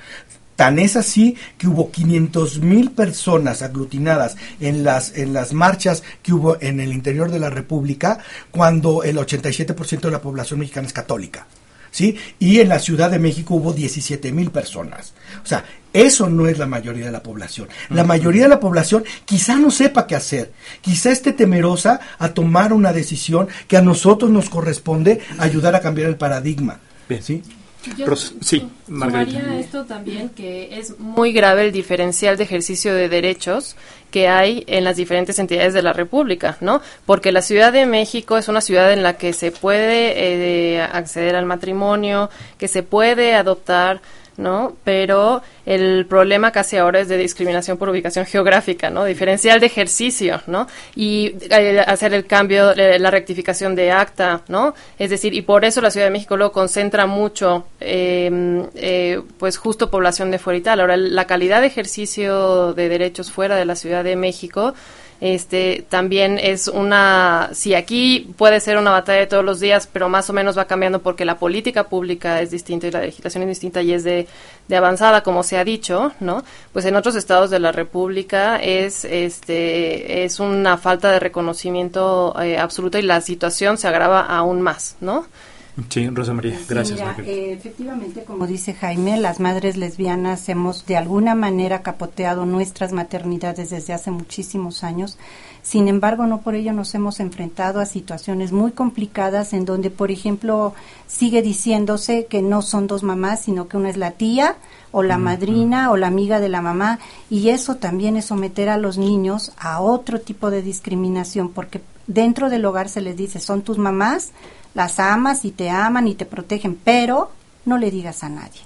Tan es así que hubo 500 mil personas aglutinadas en las, en las marchas que hubo en el interior de la República cuando el 87% de la población mexicana es católica. ¿Sí? Y en la Ciudad de México hubo 17 mil personas. O sea, eso no es la mayoría de la población. La mayoría de la población quizá no sepa qué hacer, quizá esté temerosa a tomar una decisión que a nosotros nos corresponde ayudar a cambiar el paradigma. ¿sí? Yo sí, Margarita. esto también que es muy grave el diferencial de ejercicio de derechos que hay en las diferentes entidades de la República, ¿no? Porque la Ciudad de México es una ciudad en la que se puede eh, acceder al matrimonio, que se puede adoptar, ¿no? Pero el problema casi ahora es de discriminación por ubicación geográfica, ¿no? Diferencial de ejercicio, ¿no? Y eh, hacer el cambio, eh, la rectificación de acta, ¿no? Es decir, y por eso la Ciudad de México lo concentra mucho, em, eh, pues justo población de fuera y tal. Ahora, la calidad de ejercicio de derechos fuera de la Ciudad de México este también es una si aquí puede ser una batalla de todos los días pero más o menos va cambiando porque la política pública es distinta y la legislación es distinta y es de, de avanzada como se ha dicho no pues en otros estados de la república es este es una falta de reconocimiento eh, absoluto y la situación se agrava aún más no Sí, Rosa María, gracias. Eh, efectivamente, como dice Jaime, las madres lesbianas hemos de alguna manera capoteado nuestras maternidades desde hace muchísimos años. Sin embargo, no por ello nos hemos enfrentado a situaciones muy complicadas en donde, por ejemplo, sigue diciéndose que no son dos mamás, sino que una es la tía o la madrina o la amiga de la mamá y eso también es someter a los niños a otro tipo de discriminación porque dentro del hogar se les dice son tus mamás las amas y te aman y te protegen, pero no le digas a nadie.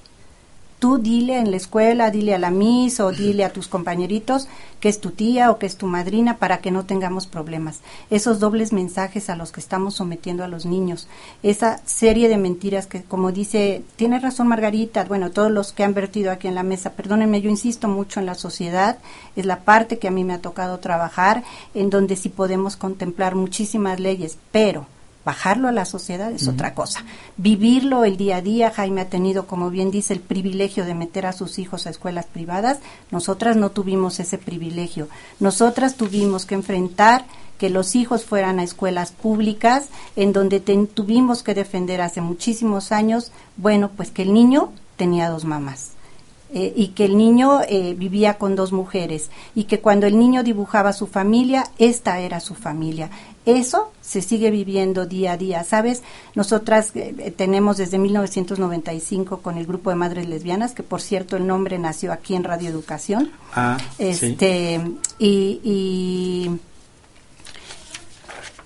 Tú dile en la escuela, dile a la Miss o dile a tus compañeritos que es tu tía o que es tu madrina para que no tengamos problemas. Esos dobles mensajes a los que estamos sometiendo a los niños. Esa serie de mentiras que, como dice, tiene razón Margarita, bueno, todos los que han vertido aquí en la mesa, perdónenme, yo insisto mucho en la sociedad, es la parte que a mí me ha tocado trabajar, en donde sí podemos contemplar muchísimas leyes, pero bajarlo a la sociedad es otra cosa. Vivirlo el día a día, Jaime ha tenido, como bien dice, el privilegio de meter a sus hijos a escuelas privadas, nosotras no tuvimos ese privilegio. Nosotras tuvimos que enfrentar que los hijos fueran a escuelas públicas, en donde tuvimos que defender hace muchísimos años, bueno, pues que el niño tenía dos mamás eh, y que el niño eh, vivía con dos mujeres y que cuando el niño dibujaba su familia, esta era su familia. Eso se sigue viviendo día a día, ¿sabes? Nosotras eh, tenemos desde 1995 con el grupo de madres lesbianas, que por cierto el nombre nació aquí en Radio Educación. Ah, este, y, y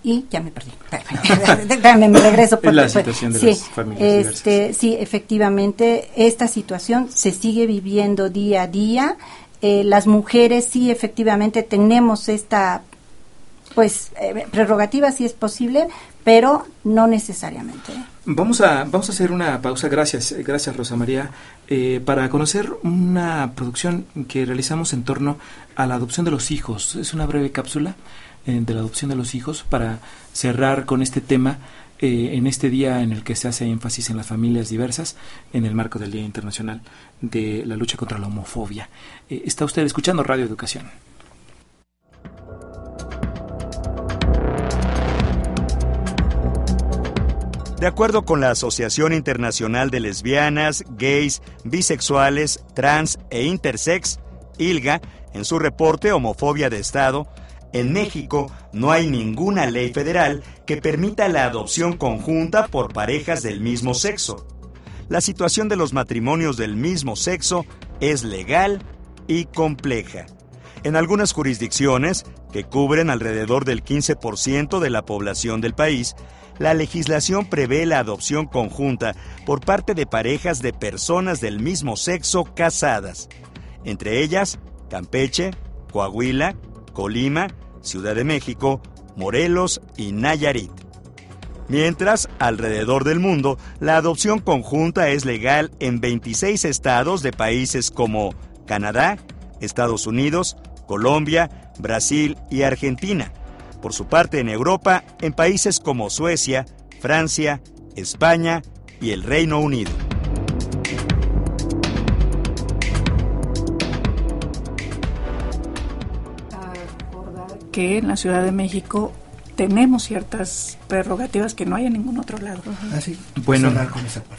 y ya me perdí. Déjame, me regreso. Porque, la situación de sí, las familias este, Sí, efectivamente, esta situación se sigue viviendo día a día. Eh, las mujeres sí, efectivamente, tenemos esta pues eh, prerrogativa si es posible, pero no necesariamente. Vamos a, vamos a hacer una pausa, gracias, gracias Rosa María, eh, para conocer una producción que realizamos en torno a la adopción de los hijos. Es una breve cápsula eh, de la adopción de los hijos para cerrar con este tema eh, en este día en el que se hace énfasis en las familias diversas en el marco del Día Internacional de la lucha contra la homofobia. Eh, está usted escuchando Radio Educación. De acuerdo con la Asociación Internacional de Lesbianas, Gays, Bisexuales, Trans e Intersex, ILGA, en su reporte Homofobia de Estado, en México no hay ninguna ley federal que permita la adopción conjunta por parejas del mismo sexo. La situación de los matrimonios del mismo sexo es legal y compleja. En algunas jurisdicciones, que cubren alrededor del 15% de la población del país, la legislación prevé la adopción conjunta por parte de parejas de personas del mismo sexo casadas, entre ellas Campeche, Coahuila, Colima, Ciudad de México, Morelos y Nayarit. Mientras, alrededor del mundo, la adopción conjunta es legal en 26 estados de países como Canadá, Estados Unidos, Colombia, Brasil y Argentina. Por su parte, en Europa, en países como Suecia, Francia, España y el Reino Unido. que en la Ciudad de México tenemos ciertas prerrogativas que no hay en ningún otro lado. Así. Bueno,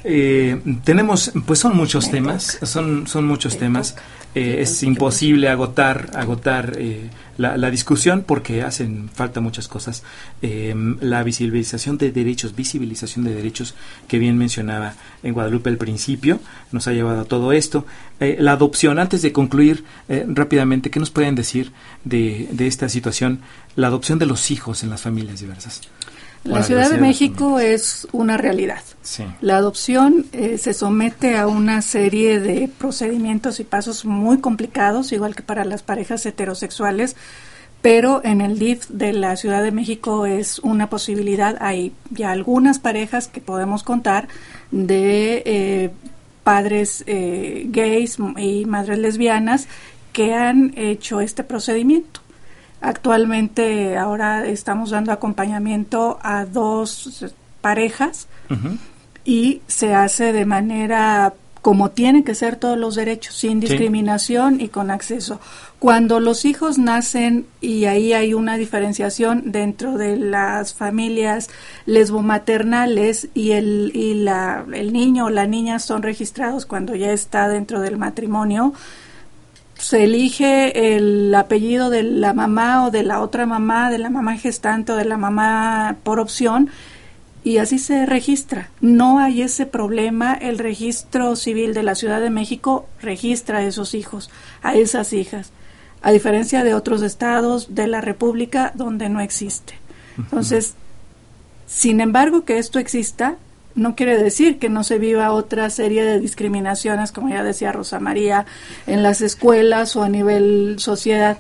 eh, tenemos, pues son muchos temas, son, son muchos temas. Eh, es imposible agotar, agotar eh, la, discusión porque hacen falta muchas cosas. la visibilización de derechos, visibilización de derechos que bien mencionaba en Guadalupe al principio, nos ha llevado a todo esto. la adopción, antes de concluir rápidamente, ¿qué nos pueden decir de, de esta situación? La adopción de los hijos en las familias diversas. La Ciudad de México es una realidad. La adopción eh, se somete a una serie de procedimientos y pasos muy complicados, igual que para las parejas heterosexuales, pero en el DIF de la Ciudad de México es una posibilidad. Hay ya algunas parejas que podemos contar de eh, padres eh, gays y madres lesbianas que han hecho este procedimiento. Actualmente ahora estamos dando acompañamiento a dos parejas y se hace de manera como tienen que ser todos los derechos, sin discriminación y con acceso. Cuando los hijos nacen, y ahí hay una diferenciación dentro de las familias lesbomaternales y el, y la, el niño o la niña son registrados cuando ya está dentro del matrimonio, se elige el apellido de la mamá o de la otra mamá, de la mamá gestante o de la mamá por opción, y así se registra. No hay ese problema. El registro civil de la Ciudad de México registra a esos hijos, a esas hijas, a diferencia de otros estados de la República donde no existe. Entonces, sin embargo que esto exista, no quiere decir que no se viva otra serie de discriminaciones, como ya decía Rosa María, en las escuelas o a nivel sociedad,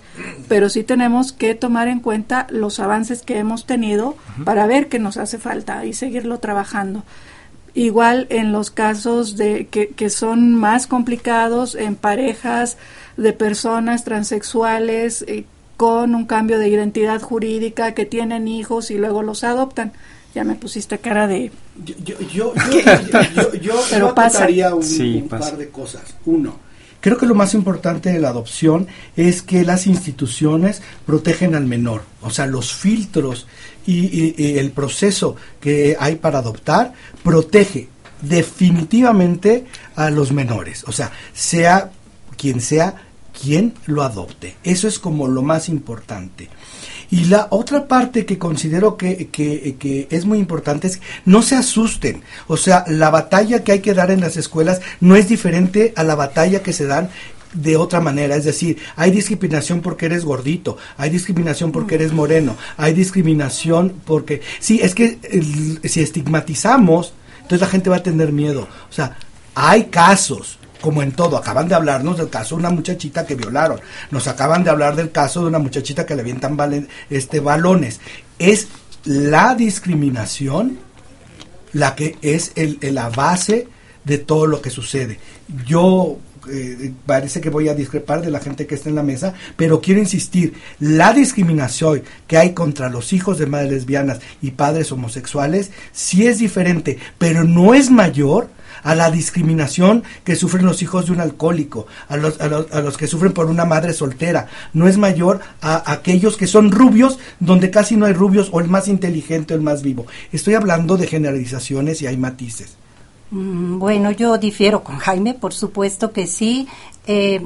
pero sí tenemos que tomar en cuenta los avances que hemos tenido para ver qué nos hace falta y seguirlo trabajando. Igual en los casos de que, que son más complicados en parejas de personas transexuales eh, con un cambio de identidad jurídica que tienen hijos y luego los adoptan ya me pusiste cara de... Yo, yo, yo, yo, yo, Pero un, par de cosas. Uno, creo que lo más importante de la adopción es que las instituciones protegen al menor, o sea, los filtros y, el proceso que hay para adoptar protege definitivamente a los menores, o sea, sea quien sea quien lo adopte. Eso es como lo más importante. Y la otra parte que considero que, que, es muy importante es no se asusten. O sea, la batalla que hay que dar en las escuelas no es diferente a la batalla que se dan de otra manera, es decir, hay discriminación porque eres gordito, hay discriminación porque eres moreno, hay discriminación porque sí, es que si estigmatizamos, entonces la gente va a tener miedo. O sea, hay casos, como en todo, acaban de hablarnos del caso de una muchachita que violaron, nos acaban de hablar del caso de una muchachita que le avientan este, balones. Es la discriminación la que es el, la base de todo lo que sucede. Yo eh, parece que voy a discrepar de la gente que está en la mesa, pero quiero insistir, la discriminación que hay contra los hijos de madres lesbianas y padres homosexuales sí es diferente, pero no es mayor a la discriminación que sufren los hijos de un alcohólico, a los, a los, a los que sufren por una madre soltera. No es mayor a, aquellos que son rubios, donde casi no hay rubios, o el más inteligente o el más vivo. Estoy hablando de generalizaciones y hay matices. Mm, bueno, yo difiero con Jaime, por supuesto que sí. Eh,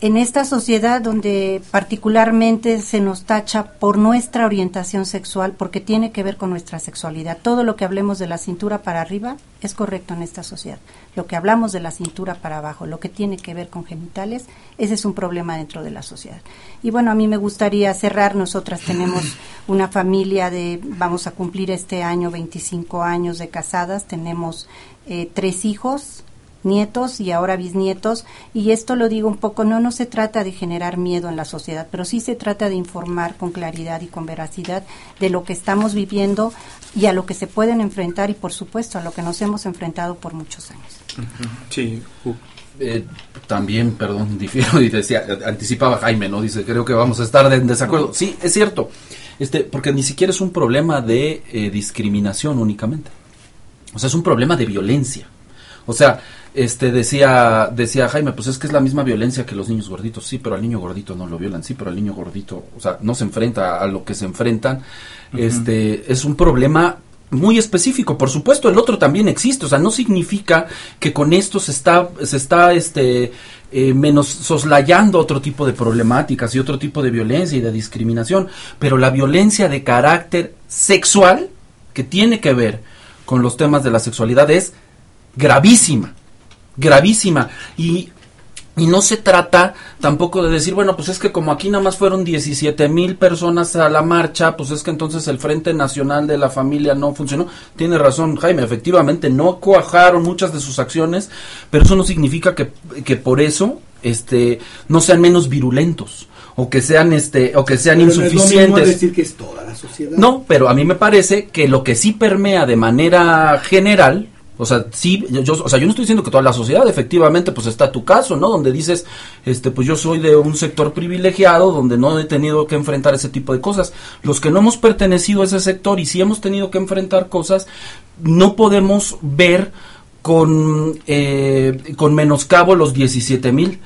en esta sociedad donde particularmente se nos tacha por nuestra orientación sexual, porque tiene que ver con nuestra sexualidad. Todo lo que hablemos de la cintura para arriba es correcto en esta sociedad. Lo que hablamos de la cintura para abajo, lo que tiene que ver con genitales, ese es un problema dentro de la sociedad. Y bueno, a mí me gustaría cerrar. Nosotras tenemos una familia de, vamos a cumplir este año 25 años de casadas, tenemos eh, tres hijos, nietos y ahora bisnietos. Y esto lo digo un poco, no, no se trata de generar miedo en la sociedad, pero sí se trata de informar con claridad y con veracidad de lo que estamos viviendo y a lo que se pueden enfrentar y por supuesto a lo que nos hemos enfrentado por muchos años. Sí. Eh, también, perdón, difiero y decía, anticipaba Jaime, ¿no? Dice, creo que vamos a estar en desacuerdo. Sí, es cierto, este, porque ni siquiera es un problema de eh, discriminación únicamente. O sea, es un problema de violencia. O sea, este decía decía Jaime, pues es que es la misma violencia que los niños gorditos. Sí, pero al niño gordito no lo violan. Sí, pero al niño gordito, o sea, no se enfrenta a lo que se enfrentan. Este es un problema muy específico. Por supuesto, el otro también existe. O sea, no significa que con esto se está se está este eh, menos soslayando otro tipo de problemáticas y otro tipo de violencia y de discriminación, pero la violencia de carácter sexual que tiene que ver con los temas de la sexualidad es gravísima gravísima. Y, y no se trata tampoco de decir, bueno, pues es que como aquí nada más fueron 17 mil personas a la marcha, pues es que entonces el Frente Nacional de la Familia no funcionó. Tiene razón Jaime, efectivamente no cuajaron muchas de sus acciones, pero eso no significa que, que por eso este, no sean menos virulentos o que sean este o que sean insuficientes. No decir que es toda la sociedad. No, pero a mí me parece que lo que sí permea de manera general o sea, sí, yo, o sea, yo no estoy diciendo que toda la sociedad, efectivamente, pues está tu caso, ¿no? Donde dices, este, pues yo soy de un sector privilegiado, donde no he tenido que enfrentar ese tipo de cosas. Los que no hemos pertenecido a ese sector y sí hemos tenido que enfrentar cosas, no podemos ver con, eh, con menoscabo los 17 mil.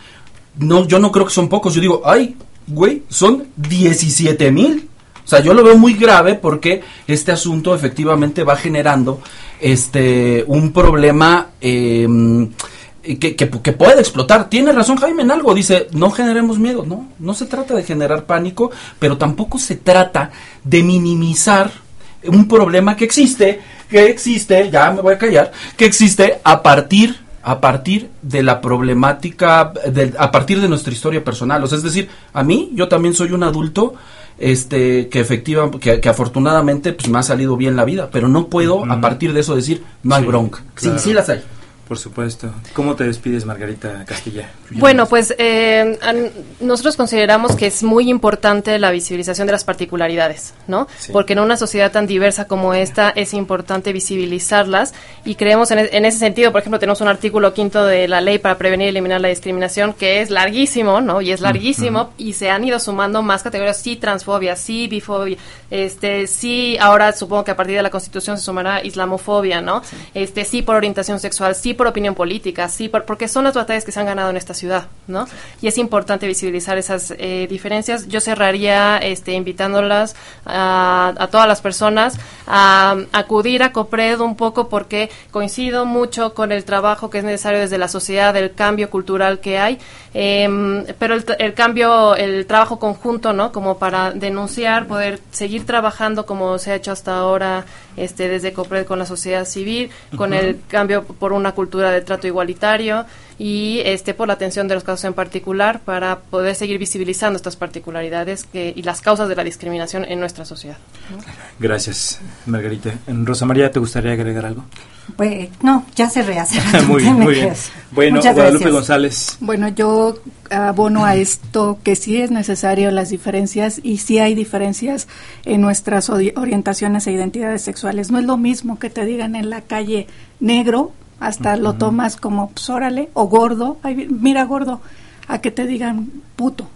No, yo no creo que son pocos. Yo digo, ay, güey, son 17 mil. O sea, yo lo veo muy grave porque este asunto efectivamente va generando este un problema em, que, que, puede explotar. Tiene razón Jaime en algo, dice, no generemos miedo, no, no se trata de generar pánico, pero tampoco se trata de minimizar un problema que existe, que existe, ya me voy a callar, que existe a partir a partir de la problemática, a partir de nuestra historia personal. O sea, es decir, a mí, yo también soy un adulto este que efectivamente que, afortunadamente pues me ha salido bien la vida pero no puedo a partir de eso decir no hay bronca sí sí las hay por supuesto. ¿Cómo te despides, Margarita Castilla? Bueno, pues eh, nosotros consideramos que es muy importante la visibilización de las particularidades, ¿no? Porque en una sociedad tan diversa como esta es importante visibilizarlas y creemos en, e, ese sentido, por ejemplo, tenemos un artículo quinto de la ley para prevenir y eliminar la discriminación que es larguísimo, ¿no? Y es larguísimo y se han ido sumando más categorías, sí transfobia, sí bifobia, este, sí ahora supongo que a partir de la Constitución se sumará islamofobia, ¿no? Este, sí por orientación sexual, sí sí por opinión política, sí porque son las batallas que se han ganado en esta ciudad, ¿no? Y es importante visibilizar esas eh, diferencias. Yo cerraría este, invitándolas a, a todas las personas a, acudir a COPRED un poco porque coincido mucho con el trabajo que es necesario desde la sociedad, el cambio cultural que hay, em, pero el, el, cambio, el trabajo conjunto, ¿no? Como para denunciar, poder seguir trabajando como se ha hecho hasta ahora este, desde COPRED con la sociedad civil, con el cambio por una cultura de trato igualitario y este, por la atención de los casos en particular para poder seguir visibilizando estas particularidades que, y las causas de la discriminación en nuestra sociedad. Gracias, Margarita. Rosa María, ¿te gustaría agregar algo? Pues, no, ya se rehace. muy bien, muy bien. Bueno, Guadalupe González. Bueno, yo abono a esto que sí es necesario las diferencias y sí hay diferencias en nuestras orientaciones e identidades sexuales. No es lo mismo que te digan en la calle negro, hasta lo tomas como, pues, órale, o gordo, mira gordo, a que te digan puto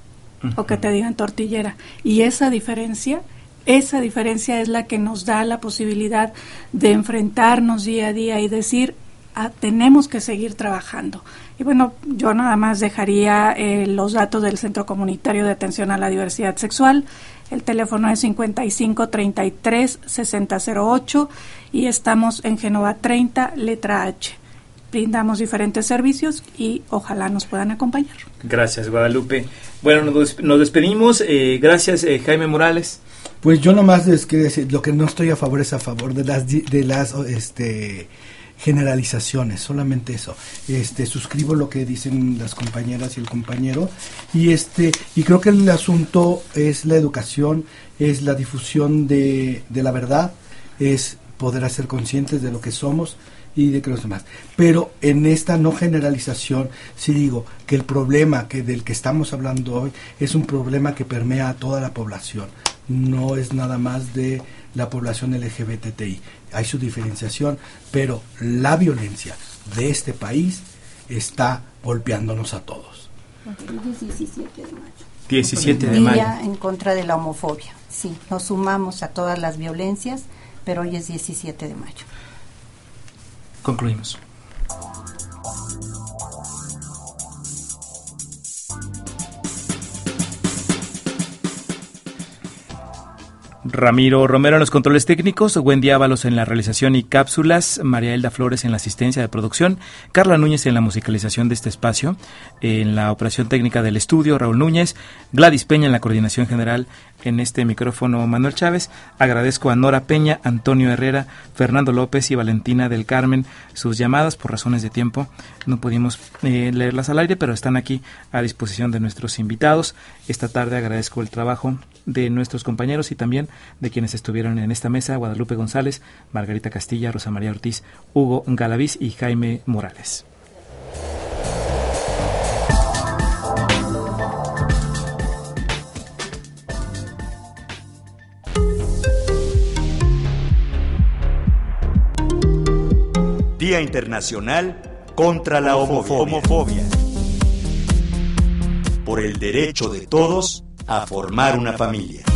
o que te digan tortillera. Y esa diferencia esa diferencia es la que nos da la posibilidad de enfrentarnos día a día y decir, ah, tenemos que seguir trabajando. Y bueno, yo nada más dejaría eh, los datos del Centro Comunitario de Atención a la Diversidad Sexual. El teléfono es 55 33 6008 y estamos en Genova 30, letra H. Brindamos diferentes servicios y ojalá nos puedan acompañar. Gracias, Guadalupe. Bueno, nos, despedimos. Eh, gracias, eh, Jaime Morales. Pues yo nomás les quiero decir, lo que no estoy a favor es a favor de las, de las este, generalizaciones, solamente eso. Este, suscribo lo que dicen las compañeras y el compañero y este y creo que el asunto es la educación, es la difusión de, de la verdad, es poder hacer conscientes de lo que somos y de que los demás. Pero en esta no generalización, sí digo que el problema que del que estamos hablando hoy es un problema que permea a toda la población no es nada más de la población LGBTI. Hay su diferenciación, pero la violencia de este país está golpeándonos a todos. El 17 de mayo. 17 de mayo. Día en contra de la homofobia. Sí, nos sumamos a todas las violencias, pero hoy es 17 de mayo. Concluimos. Ramiro Romero en los controles técnicos, Wendy Ábalos en la realización y cápsulas, María Elda Flores en la asistencia de producción, Carla Núñez en la musicalización de este espacio, en la operación técnica del estudio, Raúl Núñez, Gladys Peña en la coordinación general, en este micrófono Manuel Chávez. Agradezco a Nora Peña, Antonio Herrera, Fernando López y Valentina del Carmen sus llamadas por razones de tiempo. No pudimos eh, leerlas al aire, pero están aquí a disposición de nuestros invitados. Esta tarde agradezco el trabajo de nuestros compañeros y también de quienes estuvieron en esta mesa, Guadalupe González, Margarita Castilla, Rosa María Ortiz, Hugo Galaviz y Jaime Morales. Día Internacional contra la homofobia. Por el derecho de todos a formar una familia.